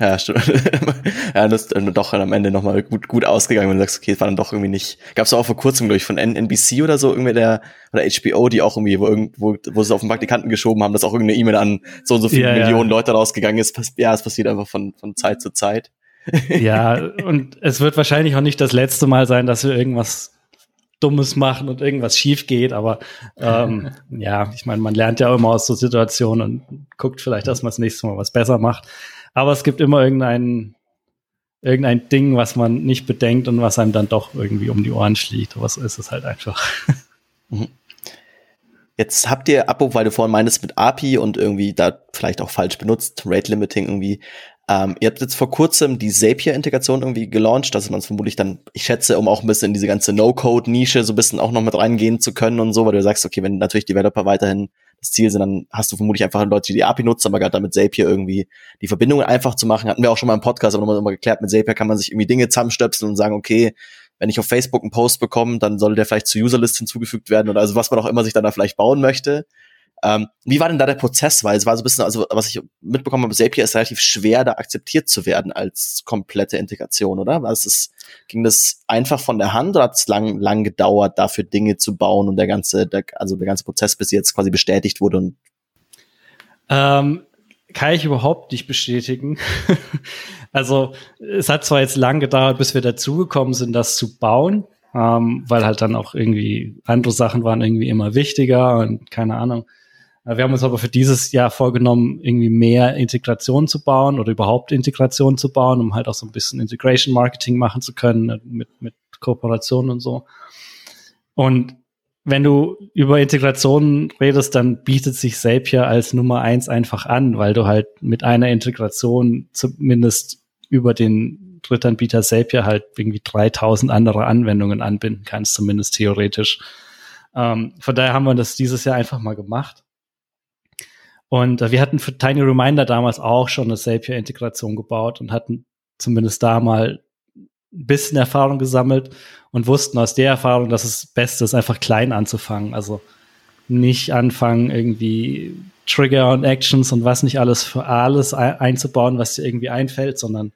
A: Ja, stimmt. ja, das ist dann doch am Ende nochmal gut, gut ausgegangen, wenn du sagst, okay, es war dann doch irgendwie nicht. Gab es auch vor kurzem, glaube ich, von NBC oder so, irgendwie der, oder HBO, die auch irgendwie, wo, irgendwo, wo sie auf den Praktikanten geschoben haben, dass auch irgendeine E-Mail an so und so viele ja, Millionen ja. Leute rausgegangen ist. Ja, es passiert einfach von, von Zeit zu Zeit.
B: ja, und es wird wahrscheinlich auch nicht das letzte Mal sein, dass wir irgendwas Dummes machen und irgendwas schief geht, aber ähm, ja, ich meine, man lernt ja immer aus so Situationen und guckt vielleicht, dass man das nächste Mal was besser macht. Aber es gibt immer irgendein, irgendein Ding, was man nicht bedenkt und was einem dann doch irgendwie um die Ohren schlägt. Aber so ist es halt einfach. Mhm.
A: Jetzt habt ihr Abo, weil du vorhin meintest mit API und irgendwie da vielleicht auch falsch benutzt, Rate Limiting irgendwie. Ähm, ihr habt jetzt vor kurzem die Zapier-Integration irgendwie gelauncht, dass man es vermutlich dann, ich schätze, um auch ein bisschen in diese ganze No-Code-Nische so ein bisschen auch noch mit reingehen zu können und so, weil du sagst, okay, wenn natürlich Developer weiterhin das Ziel sind, dann hast du vermutlich einfach Leute, die die API nutzen, aber gerade damit Zapier irgendwie die Verbindungen einfach zu machen. Hatten wir auch schon mal im Podcast, aber nochmal geklärt, mit Zapier kann man sich irgendwie Dinge zusammenstöpseln und sagen, okay, wenn ich auf Facebook einen Post bekomme, dann soll der vielleicht zur Userlist hinzugefügt werden oder also was man auch immer sich dann da vielleicht bauen möchte. Ähm, wie war denn da der Prozess? Weil es war so ein bisschen, also was ich mitbekommen habe, Zapier ist relativ schwer, da akzeptiert zu werden als komplette Integration, oder? Was ist, ging das einfach von der Hand oder hat es lang, lang gedauert, dafür Dinge zu bauen und der ganze, der, also der ganze Prozess bis jetzt quasi bestätigt wurde und
B: ähm, kann ich überhaupt nicht bestätigen. also es hat zwar jetzt lang gedauert, bis wir dazugekommen sind, das zu bauen, ähm, weil halt dann auch irgendwie andere Sachen waren irgendwie immer wichtiger und keine Ahnung. Wir haben uns aber für dieses Jahr vorgenommen, irgendwie mehr Integration zu bauen oder überhaupt Integration zu bauen, um halt auch so ein bisschen Integration Marketing machen zu können äh, mit, mit Kooperationen und so. Und wenn du über Integration redest, dann bietet sich Zapier als Nummer eins einfach an, weil du halt mit einer Integration zumindest über den Drittanbieter Zapier halt irgendwie 3000 andere Anwendungen anbinden kannst, zumindest theoretisch. Ähm, von daher haben wir das dieses Jahr einfach mal gemacht. Und äh, wir hatten für Tiny Reminder damals auch schon eine Zapier-Integration gebaut und hatten zumindest da mal ein bisschen Erfahrung gesammelt und wussten aus der Erfahrung, dass es Beste ist, einfach klein anzufangen. Also nicht anfangen, irgendwie Trigger und Actions und was nicht alles für alles einzubauen, was dir irgendwie einfällt, sondern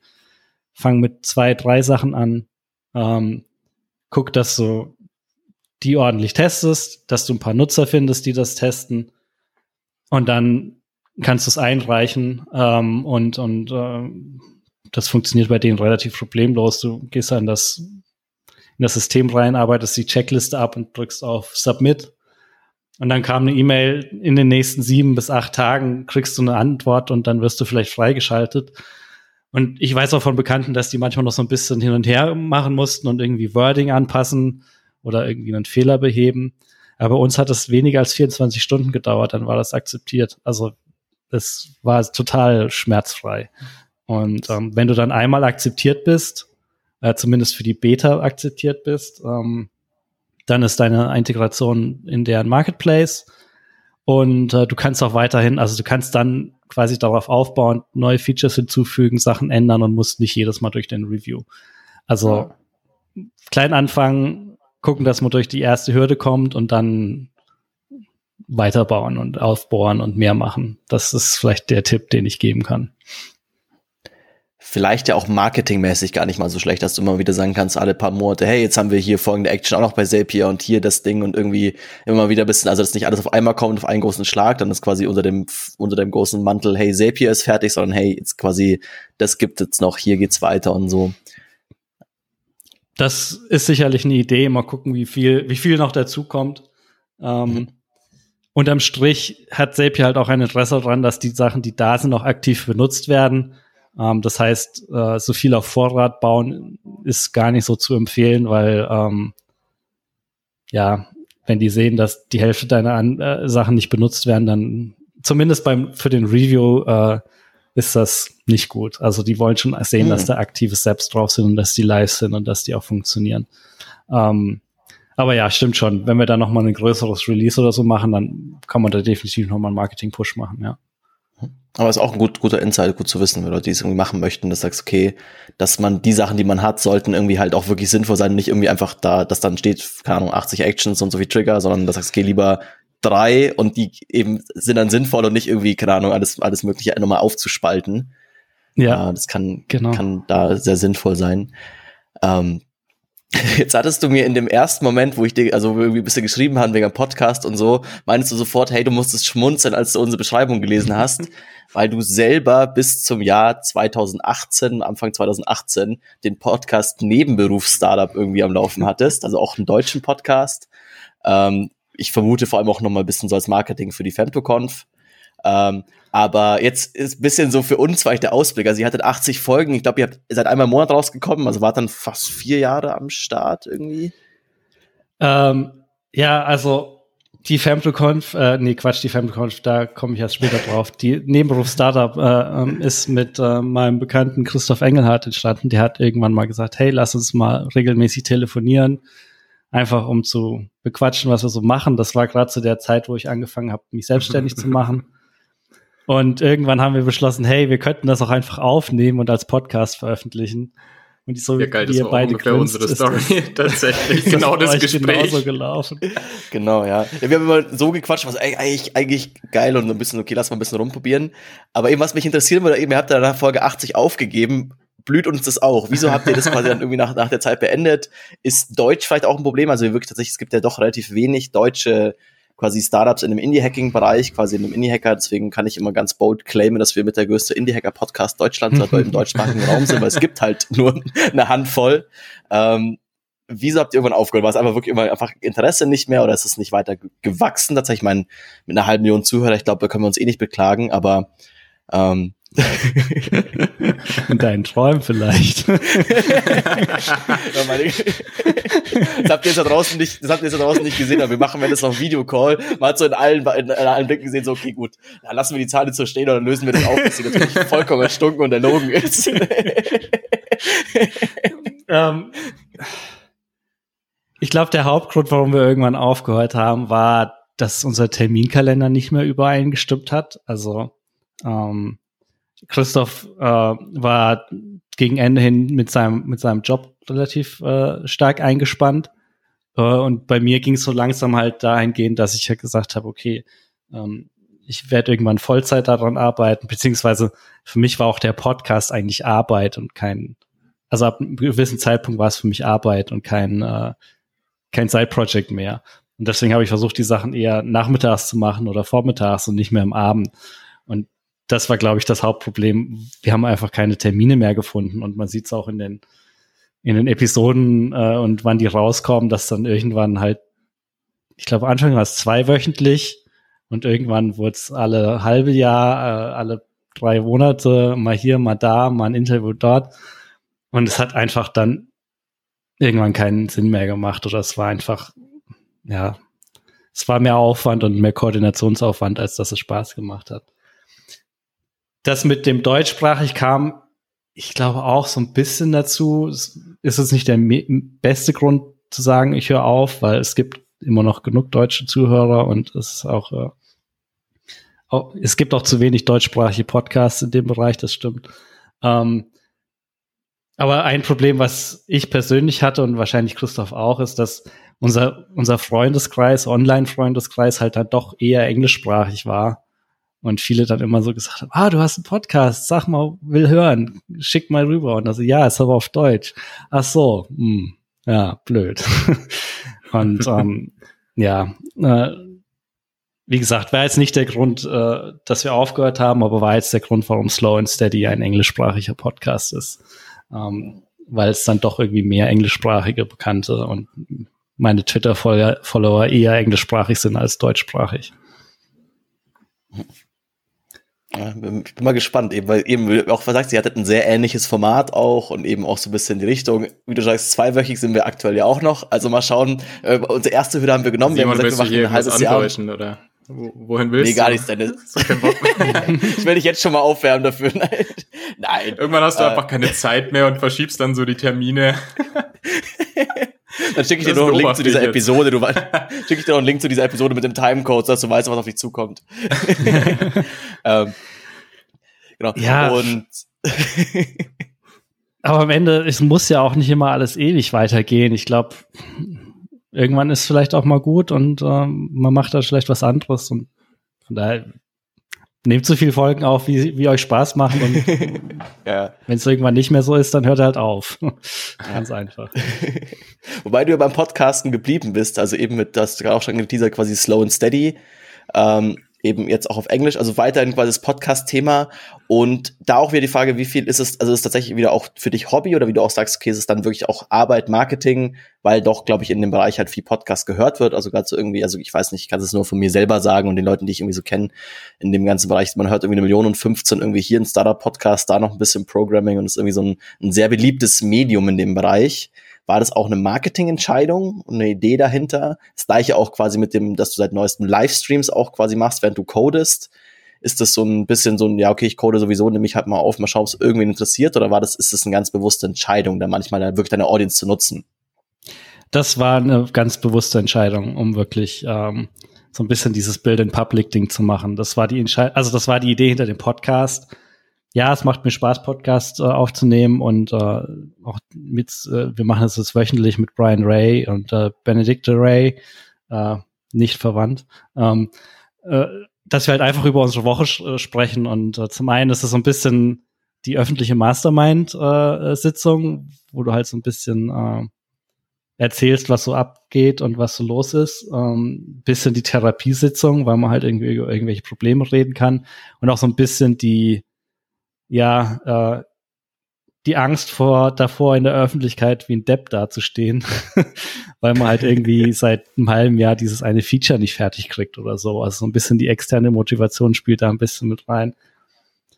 B: fang mit zwei, drei Sachen an. Ähm, guck, dass du die ordentlich testest, dass du ein paar Nutzer findest, die das testen und dann kannst du es einreichen ähm, und, und äh, das funktioniert bei denen relativ problemlos. Du gehst an das in das System rein, arbeitest die Checkliste ab und drückst auf Submit. Und dann kam eine E-Mail, in den nächsten sieben bis acht Tagen kriegst du eine Antwort und dann wirst du vielleicht freigeschaltet. Und ich weiß auch von Bekannten, dass die manchmal noch so ein bisschen hin und her machen mussten und irgendwie Wording anpassen oder irgendwie einen Fehler beheben. Aber bei uns hat es weniger als 24 Stunden gedauert, dann war das akzeptiert. Also es war total schmerzfrei. Und ähm, wenn du dann einmal akzeptiert bist, äh, zumindest für die Beta akzeptiert bist, ähm, dann ist deine Integration in deren Marketplace und äh, du kannst auch weiterhin, also du kannst dann quasi darauf aufbauen, neue Features hinzufügen, Sachen ändern und musst nicht jedes Mal durch den Review. Also klein anfangen, gucken, dass man durch die erste Hürde kommt und dann weiterbauen und aufbohren und mehr machen. Das ist vielleicht der Tipp, den ich geben kann
A: vielleicht ja auch marketingmäßig gar nicht mal so schlecht, dass du immer wieder sagen kannst, alle paar Monate, hey, jetzt haben wir hier folgende Action auch noch bei Zapier und hier das Ding und irgendwie immer wieder ein bisschen, also dass nicht alles auf einmal kommt, auf einen großen Schlag, dann ist quasi unter dem, unter dem großen Mantel, hey, Zapier ist fertig, sondern hey, jetzt quasi, das gibt jetzt noch, hier geht's weiter und so.
B: Das ist sicherlich eine Idee, mal gucken, wie viel, wie viel noch dazu kommt. Ähm, mhm. Unterm Strich hat Zapier halt auch ein Interesse daran, dass die Sachen, die da sind, auch aktiv benutzt werden ähm, das heißt, äh, so viel auf Vorrat bauen ist gar nicht so zu empfehlen, weil ähm, ja, wenn die sehen, dass die Hälfte deiner An äh, Sachen nicht benutzt werden, dann zumindest beim für den Review äh, ist das nicht gut. Also die wollen schon sehen, mhm. dass da aktive Steps drauf sind und dass die live sind und dass die auch funktionieren. Ähm, aber ja, stimmt schon. Wenn wir da noch mal ein größeres Release oder so machen, dann kann man da definitiv noch mal einen Marketing-Push machen, ja.
A: Aber ist auch ein gut, guter Insight, gut zu wissen, wenn Leute, die es irgendwie machen möchten, dass du sagst, okay, dass man die Sachen, die man hat, sollten irgendwie halt auch wirklich sinnvoll sein, nicht irgendwie einfach da, dass dann steht, keine Ahnung, 80 Actions und so viel Trigger, sondern dass du sagst, okay, lieber drei und die eben sind dann sinnvoll und nicht irgendwie, keine Ahnung, alles, alles Mögliche nochmal aufzuspalten. Ja. Äh, das kann, genau. kann da sehr sinnvoll sein. Ähm, Jetzt hattest du mir in dem ersten Moment, wo ich dir, also irgendwie ein bisschen geschrieben haben wegen dem Podcast und so, meinst du sofort, hey, du musstest schmunzeln, als du unsere Beschreibung gelesen hast, weil du selber bis zum Jahr 2018, Anfang 2018, den Podcast Nebenberuf-Startup irgendwie am Laufen hattest, also auch einen deutschen Podcast. Ähm, ich vermute vor allem auch noch mal ein bisschen so als Marketing für die FemtoConf. Ähm, aber jetzt ist ein bisschen so für uns vielleicht der Ausblick. Also ihr hattet 80 Folgen. Ich glaube, ihr habt seid einmal im Monat rausgekommen. Also wart dann fast vier Jahre am Start irgendwie.
B: Ähm, ja, also die FemtoConf, äh, nee, Quatsch, die FemtoConf, da komme ich erst später drauf. Die Nebenberuf Startup äh, ähm, ist mit äh, meinem Bekannten Christoph Engelhardt entstanden. Der hat irgendwann mal gesagt, hey, lass uns mal regelmäßig telefonieren, einfach um zu bequatschen, was wir so machen. Das war gerade zu der Zeit, wo ich angefangen habe, mich selbstständig zu machen. Und irgendwann haben wir beschlossen, hey, wir könnten das auch einfach aufnehmen und als Podcast veröffentlichen. Und so
C: ja, geil, das war beide ungefähr grinst, unsere Story. Tatsächlich, genau das, das Gespräch. Genauso
A: gelaufen. Genau, ja. ja. Wir haben immer so gequatscht, was eigentlich, eigentlich geil und ein bisschen, okay, lass mal ein bisschen rumprobieren. Aber eben, was mich interessiert würde, eben, ihr habt da nach Folge 80 aufgegeben. Blüht uns das auch? Wieso habt ihr das quasi dann irgendwie nach, nach der Zeit beendet? Ist Deutsch vielleicht auch ein Problem? Also wirklich tatsächlich, es gibt ja doch relativ wenig deutsche quasi Startups in dem Indie-Hacking-Bereich, quasi in einem Indie-Hacker. Deswegen kann ich immer ganz bold claimen, dass wir mit der größte Indie-Hacker-Podcast Deutschlands oder im deutschsprachigen Raum sind, weil es gibt halt nur eine Handvoll. Ähm, wieso habt ihr irgendwann aufgehört? War es einfach wirklich immer einfach Interesse nicht mehr oder ist es nicht weiter gewachsen? Tatsächlich, ich meine, mit einer halben Million Zuhörer, ich glaube, da können wir uns eh nicht beklagen, aber ähm,
B: In deinen Träumen vielleicht. das
A: habt ihr jetzt da draußen nicht, das habt ihr jetzt da draußen nicht gesehen, aber wir machen, wenn das noch Videocall, man hat so in allen, in, in allen Blicken gesehen, so, okay, gut, dann lassen wir die Zahl jetzt so stehen dann lösen wir das auf, dass sie natürlich vollkommen erstunken und erlogen ist.
B: ähm, ich glaube, der Hauptgrund, warum wir irgendwann aufgehört haben, war, dass unser Terminkalender nicht mehr übereingestimmt hat. Also, ähm, Christoph äh, war gegen Ende hin mit seinem, mit seinem Job relativ äh, stark eingespannt. Äh, und bei mir ging es so langsam halt dahingehend, dass ich halt gesagt habe, okay, ähm, ich werde irgendwann Vollzeit daran arbeiten, beziehungsweise für mich war auch der Podcast eigentlich Arbeit und kein, also ab einem gewissen Zeitpunkt war es für mich Arbeit und kein, äh, kein Side-Project mehr. Und deswegen habe ich versucht, die Sachen eher nachmittags zu machen oder vormittags und nicht mehr am Abend. Das war, glaube ich, das Hauptproblem. Wir haben einfach keine Termine mehr gefunden und man sieht es auch in den in den Episoden äh, und wann die rauskommen, dass dann irgendwann halt, ich glaube, Anfang war es zweiwöchentlich und irgendwann wurde es alle halbe Jahr, äh, alle drei Monate, mal hier, mal da, mal ein Interview dort. Und es hat einfach dann irgendwann keinen Sinn mehr gemacht oder es war einfach, ja, es war mehr Aufwand und mehr Koordinationsaufwand, als dass es Spaß gemacht hat. Das mit dem deutschsprachig kam, ich glaube auch so ein bisschen dazu. Ist es nicht der beste Grund zu sagen, ich höre auf, weil es gibt immer noch genug deutsche Zuhörer und es ist auch, äh, auch es gibt auch zu wenig deutschsprachige Podcasts in dem Bereich, das stimmt. Ähm, aber ein Problem, was ich persönlich hatte und wahrscheinlich Christoph auch, ist, dass unser, unser Freundeskreis, Online-Freundeskreis halt dann doch eher englischsprachig war. Und viele dann immer so gesagt haben, ah, du hast einen Podcast, sag mal, will hören, schick mal rüber. Und also, ja, ist aber auf Deutsch. Ach so, hm, ja, blöd. und ähm, ja, äh, wie gesagt, war jetzt nicht der Grund, äh, dass wir aufgehört haben, aber war jetzt der Grund, warum Slow and Steady ein englischsprachiger Podcast ist. Ähm, weil es dann doch irgendwie mehr englischsprachige Bekannte und meine Twitter-Follower eher englischsprachig sind als deutschsprachig.
A: Ja, ich bin mal gespannt, eben, weil eben auch sagt, sie hattet ein sehr ähnliches Format auch und eben auch so ein bisschen die Richtung. Wie du sagst, zweiwöchig sind wir aktuell ja auch noch. Also mal schauen, äh, unsere erste Hürde haben wir genommen.
C: Simon,
A: wir
C: haben gesagt, wir machen ein halbes Jahr. Oder? Wohin willst
A: nee, gar nichts, Dennis. ich will dich jetzt schon mal aufwärmen dafür. Nein. Nein.
C: Irgendwann hast du äh, einfach keine Zeit mehr und verschiebst dann so die Termine.
A: Dann schicke ich dir noch einen Link zu dieser Episode. Du schicke ich dir noch einen Link zu dieser Episode mit dem Timecode, dass du weißt, was auf dich zukommt. ähm,
B: genau. Ja. Und aber am Ende, es muss ja auch nicht immer alles ewig weitergehen. Ich glaube, irgendwann ist vielleicht auch mal gut und ähm, man macht da vielleicht was anderes und von daher nehmt so viele Folgen auf, wie, wie euch Spaß machen und ja. wenn es irgendwann nicht mehr so ist, dann hört halt auf. Ganz einfach.
A: Wobei du ja beim Podcasten geblieben bist, also eben mit, das gerade auch schon geteasert, quasi Slow and Steady. Ähm, eben jetzt auch auf Englisch, also weiterhin quasi das Podcast-Thema. Und da auch wieder die Frage, wie viel ist es, also ist es tatsächlich wieder auch für dich Hobby oder wie du auch sagst, okay, ist es dann wirklich auch Arbeit, Marketing, weil doch, glaube ich, in dem Bereich halt viel Podcast gehört wird. Also gerade so irgendwie, also ich weiß nicht, ich kann es nur von mir selber sagen und den Leuten, die ich irgendwie so kenne, in dem ganzen Bereich, man hört irgendwie eine Million und 15 irgendwie hier ein Startup-Podcast, da noch ein bisschen Programming und ist irgendwie so ein, ein sehr beliebtes Medium in dem Bereich. War das auch eine Marketingentscheidung und eine Idee dahinter? Das gleiche auch quasi mit dem, dass du seit neuestem Livestreams auch quasi machst, während du codest. Ist das so ein bisschen so ein, ja, okay, ich code sowieso, nehme ich halt mal auf, mal schauen, ob es irgendwen interessiert, oder war das, ist das eine ganz bewusste Entscheidung, da manchmal wirklich deine Audience zu nutzen?
B: Das war eine ganz bewusste Entscheidung, um wirklich ähm, so ein bisschen dieses Bild in Public Ding zu machen. Das war die Entscheidung, also das war die Idee hinter dem Podcast ja, es macht mir Spaß, Podcast äh, aufzunehmen und äh, auch mit, äh, wir machen es jetzt wöchentlich mit Brian Ray und äh, Benedicte Ray, äh, nicht verwandt, ähm, äh, dass wir halt einfach über unsere Woche äh, sprechen und äh, zum einen ist es so ein bisschen die öffentliche Mastermind-Sitzung, äh, wo du halt so ein bisschen äh, erzählst, was so abgeht und was so los ist. Ähm, bisschen die Therapiesitzung, weil man halt irgendwie über irgendwelche Probleme reden kann und auch so ein bisschen die ja, äh, die Angst vor davor in der Öffentlichkeit wie ein Depp dazustehen, weil man halt irgendwie seit einem halben Jahr dieses eine Feature nicht fertig kriegt oder so. Also so ein bisschen die externe Motivation spielt da ein bisschen mit rein.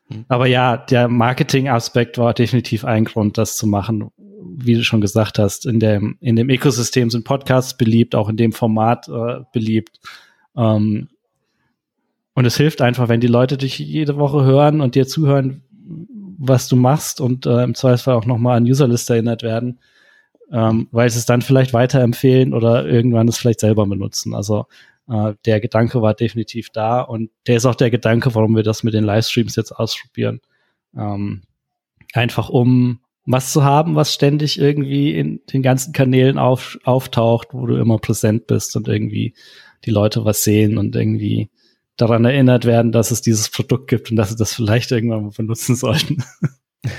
B: Hm. Aber ja, der Marketing-Aspekt war definitiv ein Grund, das zu machen. Wie du schon gesagt hast, in dem, in dem Ökosystem sind Podcasts beliebt, auch in dem Format äh, beliebt. Ähm, und es hilft einfach, wenn die Leute dich jede Woche hören und dir zuhören, was du machst und äh, im Zweifelsfall auch nochmal an Userliste erinnert werden, ähm, weil sie es dann vielleicht weiterempfehlen oder irgendwann es vielleicht selber benutzen. Also äh, der Gedanke war definitiv da und der ist auch der Gedanke, warum wir das mit den Livestreams jetzt ausprobieren. Ähm, einfach um was zu haben, was ständig irgendwie in den ganzen Kanälen auf, auftaucht, wo du immer präsent bist und irgendwie die Leute was sehen und irgendwie daran erinnert werden, dass es dieses Produkt gibt und dass sie das vielleicht irgendwann mal benutzen sollten.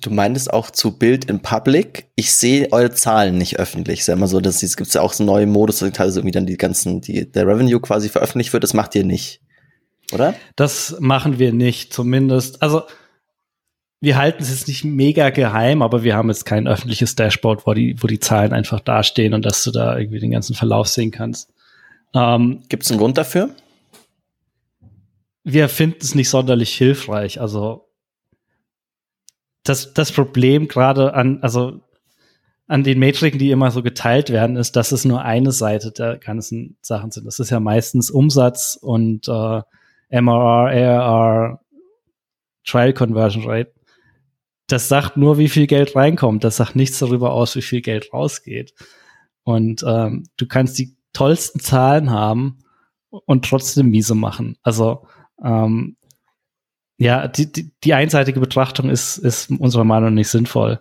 A: Du meintest auch zu Bild in Public. Ich sehe eure Zahlen nicht öffentlich. Ist ja immer so, dass es gibt ja auch so neue Modus, dass teilweise irgendwie dann die ganzen, die, der Revenue quasi veröffentlicht wird. Das macht ihr nicht, oder?
B: Das machen wir nicht, zumindest. Also wir halten es jetzt nicht mega geheim, aber wir haben jetzt kein öffentliches Dashboard, wo die, wo die Zahlen einfach dastehen und dass du da irgendwie den ganzen Verlauf sehen kannst.
A: Ähm, Gibt es einen Grund dafür?
B: Wir finden es nicht sonderlich hilfreich. Also das, das Problem gerade an, also an den Metriken, die immer so geteilt werden, ist, dass es nur eine Seite der ganzen Sachen sind. Das ist ja meistens Umsatz und äh, MRR, ARR, Trial Conversion Rate. Das sagt nur, wie viel Geld reinkommt. Das sagt nichts darüber aus, wie viel Geld rausgeht. Und ähm, du kannst die tollsten Zahlen haben und trotzdem miese machen. Also ähm, ja, die, die, die einseitige Betrachtung ist, ist unserer Meinung nach nicht sinnvoll.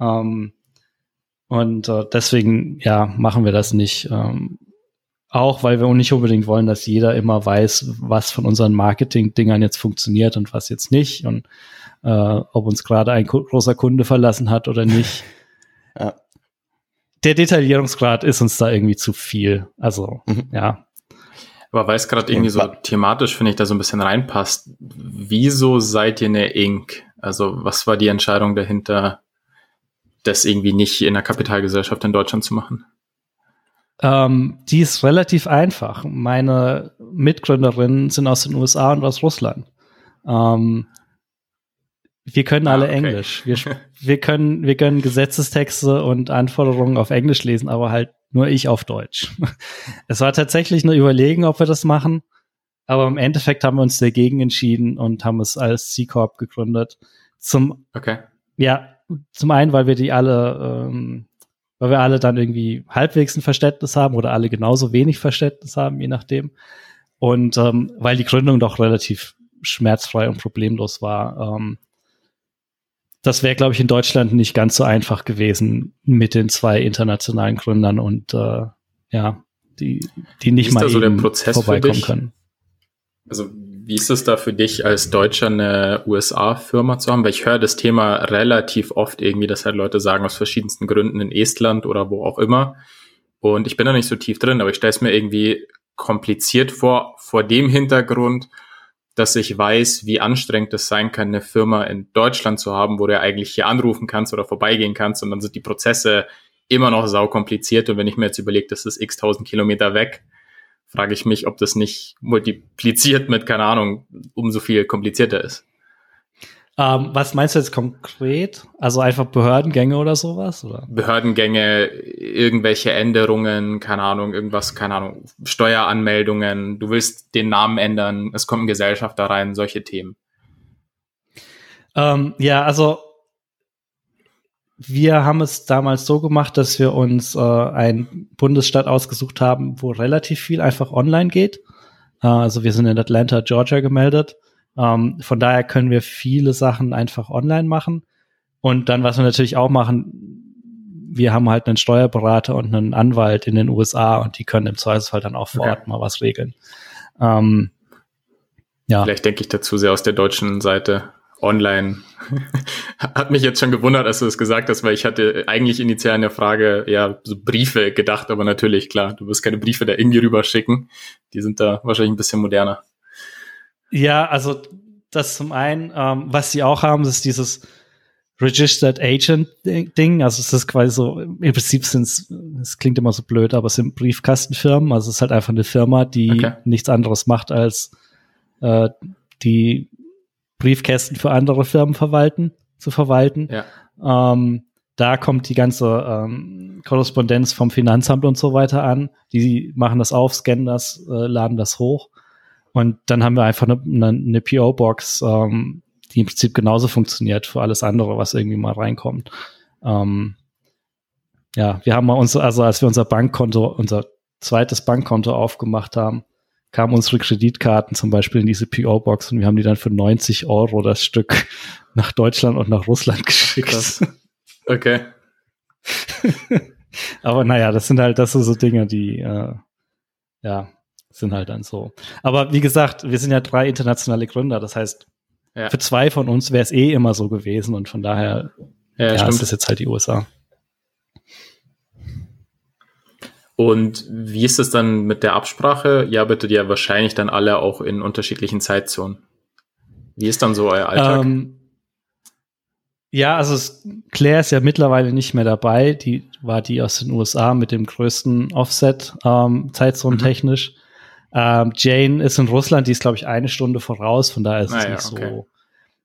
B: Ähm, und äh, deswegen, ja, machen wir das nicht. Ähm, auch weil wir nicht unbedingt wollen, dass jeder immer weiß, was von unseren Marketing-Dingern jetzt funktioniert und was jetzt nicht und äh, ob uns gerade ein großer Kunde verlassen hat oder nicht. ja. Der Detaillierungsgrad ist uns da irgendwie zu viel. Also, mhm. ja.
C: Aber weil es gerade irgendwie so thematisch, finde ich, da so ein bisschen reinpasst, wieso seid ihr eine Inc? Also, was war die Entscheidung dahinter, das irgendwie nicht in der Kapitalgesellschaft in Deutschland zu machen?
B: Ähm, die ist relativ einfach. Meine Mitgründerinnen sind aus den USA und aus Russland. Ähm, wir können alle ah, okay. Englisch. Wir, wir, können, wir können Gesetzestexte und Anforderungen auf Englisch lesen, aber halt nur ich auf Deutsch. Es war tatsächlich eine Überlegung, ob wir das machen, aber im Endeffekt haben wir uns dagegen entschieden und haben es als C-Corp gegründet. Zum, okay. ja, zum einen, weil wir die alle, ähm, weil wir alle dann irgendwie halbwegs ein Verständnis haben oder alle genauso wenig Verständnis haben, je nachdem. Und ähm, weil die Gründung doch relativ schmerzfrei und problemlos war. Ähm, das wäre, glaube ich, in Deutschland nicht ganz so einfach gewesen mit den zwei internationalen Gründern und äh, ja, die, die nicht mal
C: so eben vorbeikommen können. Also wie ist es da für dich als Deutscher eine USA-Firma zu haben? Weil ich höre das Thema relativ oft irgendwie, dass halt Leute sagen aus verschiedensten Gründen in Estland oder wo auch immer. Und ich bin da nicht so tief drin, aber ich stelle es mir irgendwie kompliziert vor, vor dem Hintergrund, dass ich weiß, wie anstrengend es sein kann, eine Firma in Deutschland zu haben, wo du eigentlich hier anrufen kannst oder vorbeigehen kannst und dann sind die Prozesse immer noch sau kompliziert und wenn ich mir jetzt überlege, das ist x tausend Kilometer weg, frage ich mich, ob das nicht multipliziert mit, keine Ahnung, umso viel komplizierter ist.
B: Ähm, was meinst du jetzt konkret? Also einfach Behördengänge oder sowas? Oder?
C: Behördengänge, irgendwelche Änderungen, keine Ahnung, irgendwas, keine Ahnung, Steueranmeldungen, du willst den Namen ändern, es kommt ein Gesellschafter rein, solche Themen.
B: Ähm, ja, also wir haben es damals so gemacht, dass wir uns äh, einen Bundesstaat ausgesucht haben, wo relativ viel einfach online geht. Äh, also wir sind in Atlanta, Georgia gemeldet. Ähm, von daher können wir viele Sachen einfach online machen. Und dann, was wir natürlich auch machen, wir haben halt einen Steuerberater und einen Anwalt in den USA und die können im Zweifelsfall dann auch vor Ort okay. mal was regeln. Ähm,
C: ja. Vielleicht denke ich dazu sehr aus der deutschen Seite online. Hat mich jetzt schon gewundert, als du es gesagt hast, weil ich hatte eigentlich initial in der Frage ja so Briefe gedacht, aber natürlich, klar, du wirst keine Briefe da irgendwie rüber schicken. Die sind da wahrscheinlich ein bisschen moderner.
B: Ja, also das zum einen, ähm, was sie auch haben, ist dieses Registered Agent Ding. Also es ist quasi so, im Prinzip sind es, es klingt immer so blöd, aber es sind Briefkastenfirmen. Also es ist halt einfach eine Firma, die okay. nichts anderes macht als äh, die Briefkästen für andere Firmen verwalten, zu verwalten. Ja. Ähm, da kommt die ganze ähm, Korrespondenz vom Finanzamt und so weiter an. Die machen das auf, scannen das, äh, laden das hoch. Und dann haben wir einfach eine, eine, eine PO-Box, ähm, die im Prinzip genauso funktioniert für alles andere, was irgendwie mal reinkommt. Ähm, ja, wir haben mal uns, also als wir unser Bankkonto, unser zweites Bankkonto aufgemacht haben, kamen unsere Kreditkarten zum Beispiel in diese PO-Box und wir haben die dann für 90 Euro das Stück nach Deutschland und nach Russland geschickt. Krass.
C: Okay.
B: Aber naja, das sind halt, das sind so Dinge, die, äh, ja, sind halt dann so. Aber wie gesagt, wir sind ja drei internationale Gründer, das heißt, ja. für zwei von uns wäre es eh immer so gewesen und von daher ja, ja ist das jetzt halt die USA.
C: Und wie ist es dann mit der Absprache? Ihr arbeitet ja wahrscheinlich dann alle auch in unterschiedlichen Zeitzonen. Wie ist dann so euer Alltag? Ähm,
B: Ja, also es, Claire ist ja mittlerweile nicht mehr dabei. Die war die aus den USA mit dem größten Offset, ähm, zeitzonentechnisch. Mhm. Ähm, Jane ist in Russland, die ist, glaube ich, eine Stunde voraus, von daher ist ah, es ja, nicht okay. so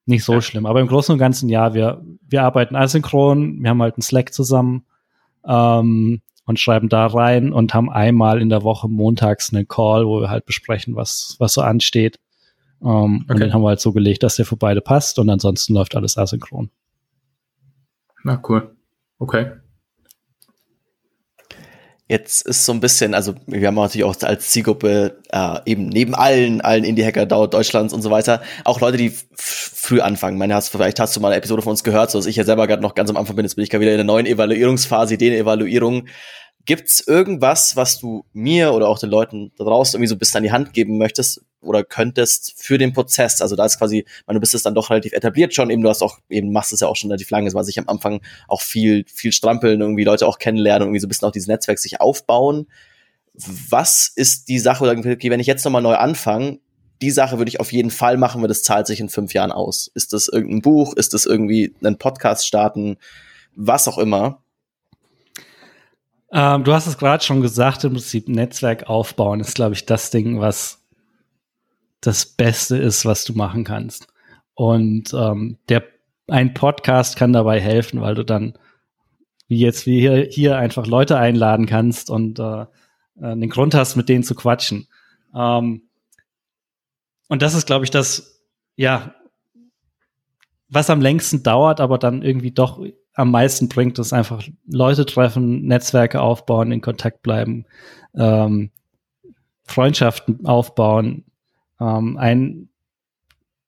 B: nicht so ja. schlimm. Aber im Großen und Ganzen, ja, wir, wir arbeiten asynchron, wir haben halt einen Slack zusammen ähm, und schreiben da rein und haben einmal in der Woche montags einen Call, wo wir halt besprechen, was, was so ansteht. Ähm, okay. Und den haben wir halt so gelegt, dass der für beide passt und ansonsten läuft alles asynchron.
C: Na, cool. Okay.
A: Jetzt ist so ein bisschen, also wir haben natürlich auch als Zielgruppe äh, eben neben allen, allen Indie-Hacker Deutschlands und so weiter, auch Leute, die früh anfangen. Meine, hast, vielleicht hast du mal eine Episode von uns gehört, so dass ich ja selber gerade noch ganz am Anfang bin, jetzt bin ich gerade wieder in der neuen Evaluierungsphase, Ideen-Evaluierung. Gibt's irgendwas, was du mir oder auch den Leuten da draußen irgendwie so ein bisschen an die Hand geben möchtest, oder könntest für den Prozess, also da ist quasi, man, du bist es dann doch relativ etabliert schon, eben du hast auch, eben machst es ja auch schon relativ lange, es war sich am Anfang auch viel, viel strampeln, irgendwie Leute auch kennenlernen, irgendwie so ein bisschen auch dieses Netzwerk sich aufbauen. Was ist die Sache, okay, wenn ich jetzt nochmal neu anfange, die Sache würde ich auf jeden Fall machen, weil das zahlt sich in fünf Jahren aus. Ist das irgendein Buch? Ist das irgendwie ein Podcast starten? Was auch immer.
B: Ähm, du hast es gerade schon gesagt, im Prinzip Netzwerk aufbauen ist, glaube ich, das Ding, was das Beste ist, was du machen kannst. Und ähm, der ein Podcast kann dabei helfen, weil du dann wie jetzt wie hier, hier einfach Leute einladen kannst und äh, einen Grund hast, mit denen zu quatschen. Ähm, und das ist, glaube ich, das, ja, was am längsten dauert, aber dann irgendwie doch am meisten bringt, ist einfach Leute treffen, Netzwerke aufbauen, in Kontakt bleiben, ähm, Freundschaften aufbauen, ähm, ein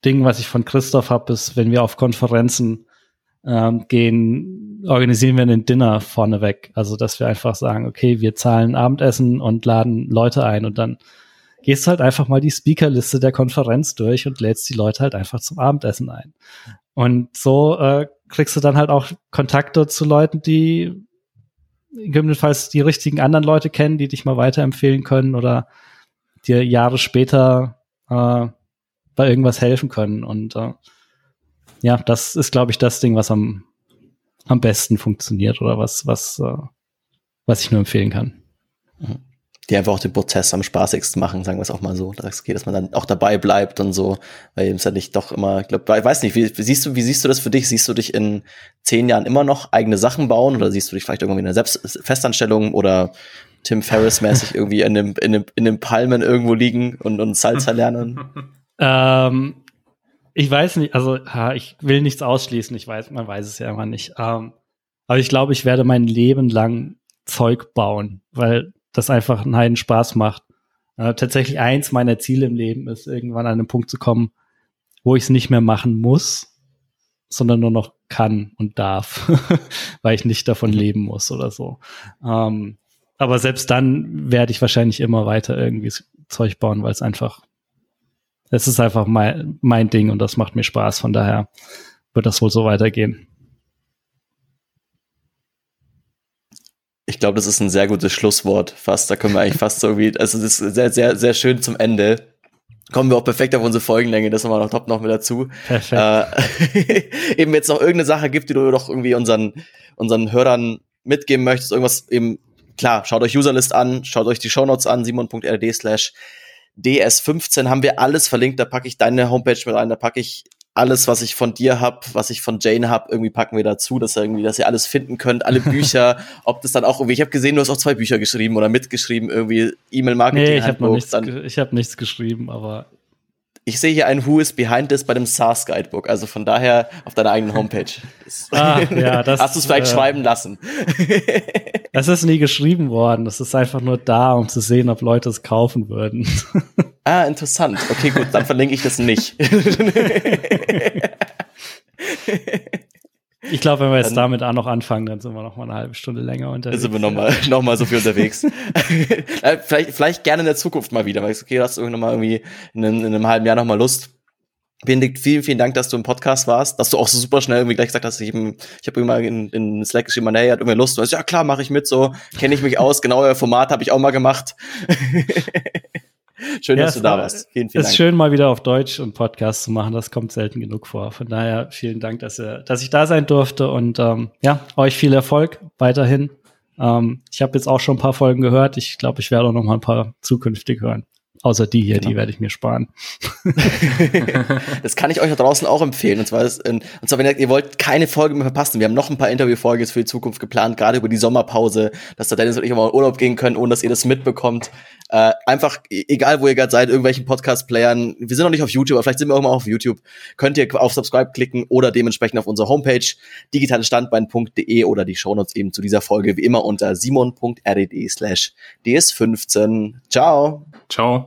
B: Ding, was ich von Christoph habe, ist, wenn wir auf Konferenzen ähm, gehen, organisieren wir einen Dinner vorneweg. Also, dass wir einfach sagen, okay, wir zahlen Abendessen und laden Leute ein und dann gehst du halt einfach mal die Speakerliste der Konferenz durch und lädst die Leute halt einfach zum Abendessen ein. Und so äh, kriegst du dann halt auch Kontakte zu Leuten, die gegebenenfalls die richtigen anderen Leute kennen, die dich mal weiterempfehlen können oder dir Jahre später äh, bei irgendwas helfen können. Und äh, ja, das ist, glaube ich, das Ding, was am, am besten funktioniert oder was, was, äh, was ich nur empfehlen kann.
A: Mhm. Die einfach auch den Prozess am spaßigsten machen, sagen wir es auch mal so. Dass, okay, dass man dann auch dabei bleibt und so, weil es ja nicht doch immer, ich glaube, ich weiß nicht, wie, wie, siehst du, wie siehst du das für dich? Siehst du dich in zehn Jahren immer noch eigene Sachen bauen oder siehst du dich vielleicht irgendwie in einer Selbst Festanstellung oder Tim Ferriss-mäßig irgendwie in dem, in dem, in dem Palmen irgendwo liegen und, und Salsa lernen?
B: ähm, ich weiß nicht, also ha, ich will nichts ausschließen, ich weiß, man weiß es ja immer nicht. Ähm, aber ich glaube, ich werde mein Leben lang Zeug bauen, weil das einfach einen heiden Spaß macht. Äh, tatsächlich eins meiner Ziele im Leben ist, irgendwann an einen Punkt zu kommen, wo ich es nicht mehr machen muss, sondern nur noch kann und darf, weil ich nicht davon mhm. leben muss oder so. Ähm, aber selbst dann werde ich wahrscheinlich immer weiter irgendwie Zeug bauen, weil es einfach, es ist einfach mein, mein Ding und das macht mir Spaß. Von daher wird das wohl so weitergehen.
A: Ich glaube, das ist ein sehr gutes Schlusswort. Fast, da können wir eigentlich fast so irgendwie, also das ist sehr, sehr, sehr schön zum Ende. Kommen wir auch perfekt auf unsere Folgenlänge, das nochmal noch top noch mit dazu. Perfekt. Äh, eben jetzt noch irgendeine Sache gibt, die du doch irgendwie unseren, unseren Hörern mitgeben möchtest, irgendwas eben klar, schaut euch Userlist an, schaut euch die Shownotes an, simon.rd slash ds15 haben wir alles verlinkt, da packe ich deine Homepage mit rein, da packe ich alles, was ich von dir hab, was ich von Jane hab, irgendwie packen wir dazu, dass ihr irgendwie, dass ihr alles finden könnt, alle Bücher, ob das dann auch irgendwie, ich habe gesehen, du hast auch zwei Bücher geschrieben oder mitgeschrieben, irgendwie E-Mail-Marketing.
B: Nee, ich habe nichts, ich hab nichts geschrieben, aber
A: ich sehe hier ein Who is Behind This bei dem SaaS Guidebook, also von daher auf deiner eigenen Homepage.
B: ah, ja, das,
A: Hast du es vielleicht äh, schreiben lassen?
B: das ist nie geschrieben worden. Das ist einfach nur da, um zu sehen, ob Leute es kaufen würden.
A: ah, interessant. Okay, gut, dann verlinke ich das nicht.
B: Ich glaube, wenn wir jetzt dann, damit auch noch anfangen, dann sind wir noch mal eine halbe Stunde länger unterwegs.
A: Dann sind wir noch mal, noch mal so viel unterwegs. Äh, vielleicht, vielleicht gerne in der Zukunft mal wieder, weil ich okay, hast du noch mal irgendwie in, in einem halben Jahr noch mal Lust. Benedikt, vielen, vielen Dank, dass du im Podcast warst, dass du auch so super schnell irgendwie gleich gesagt hast, ich, eben, ich habe immer in, in Slack geschrieben, hey, hat irgendwie Lust. Du hast, ja klar, mache ich mit, so kenne ich mich aus, genau euer Format habe ich auch mal gemacht. Schön, ja, dass du da warst.
B: Vielen, vielen Dank. Es ist schön, mal wieder auf Deutsch und Podcast zu machen. Das kommt selten genug vor. Von daher vielen Dank, dass, ihr, dass ich da sein durfte und ähm, ja, euch viel Erfolg weiterhin. Ähm, ich habe jetzt auch schon ein paar Folgen gehört. Ich glaube, ich werde auch noch mal ein paar zukünftig hören. Außer die hier, genau. die werde ich mir sparen.
A: das kann ich euch da draußen auch empfehlen. Und zwar, ist, und zwar, wenn ihr, ihr wollt keine Folge mehr verpassen, wir haben noch ein paar Interviewfolgen für die Zukunft geplant, gerade über die Sommerpause, dass da Dennis und ich mal in Urlaub gehen können, ohne dass ihr das mitbekommt. Äh, einfach, e-, egal wo ihr gerade seid, irgendwelchen Podcast-Playern, wir sind noch nicht auf YouTube, aber vielleicht sind wir auch mal auf YouTube, könnt ihr auf Subscribe klicken oder dementsprechend auf unsere Homepage digitalestandbein.de oder die Shownotes eben zu dieser Folge wie immer unter simon.red slash ds15. Ciao.
C: Ciao.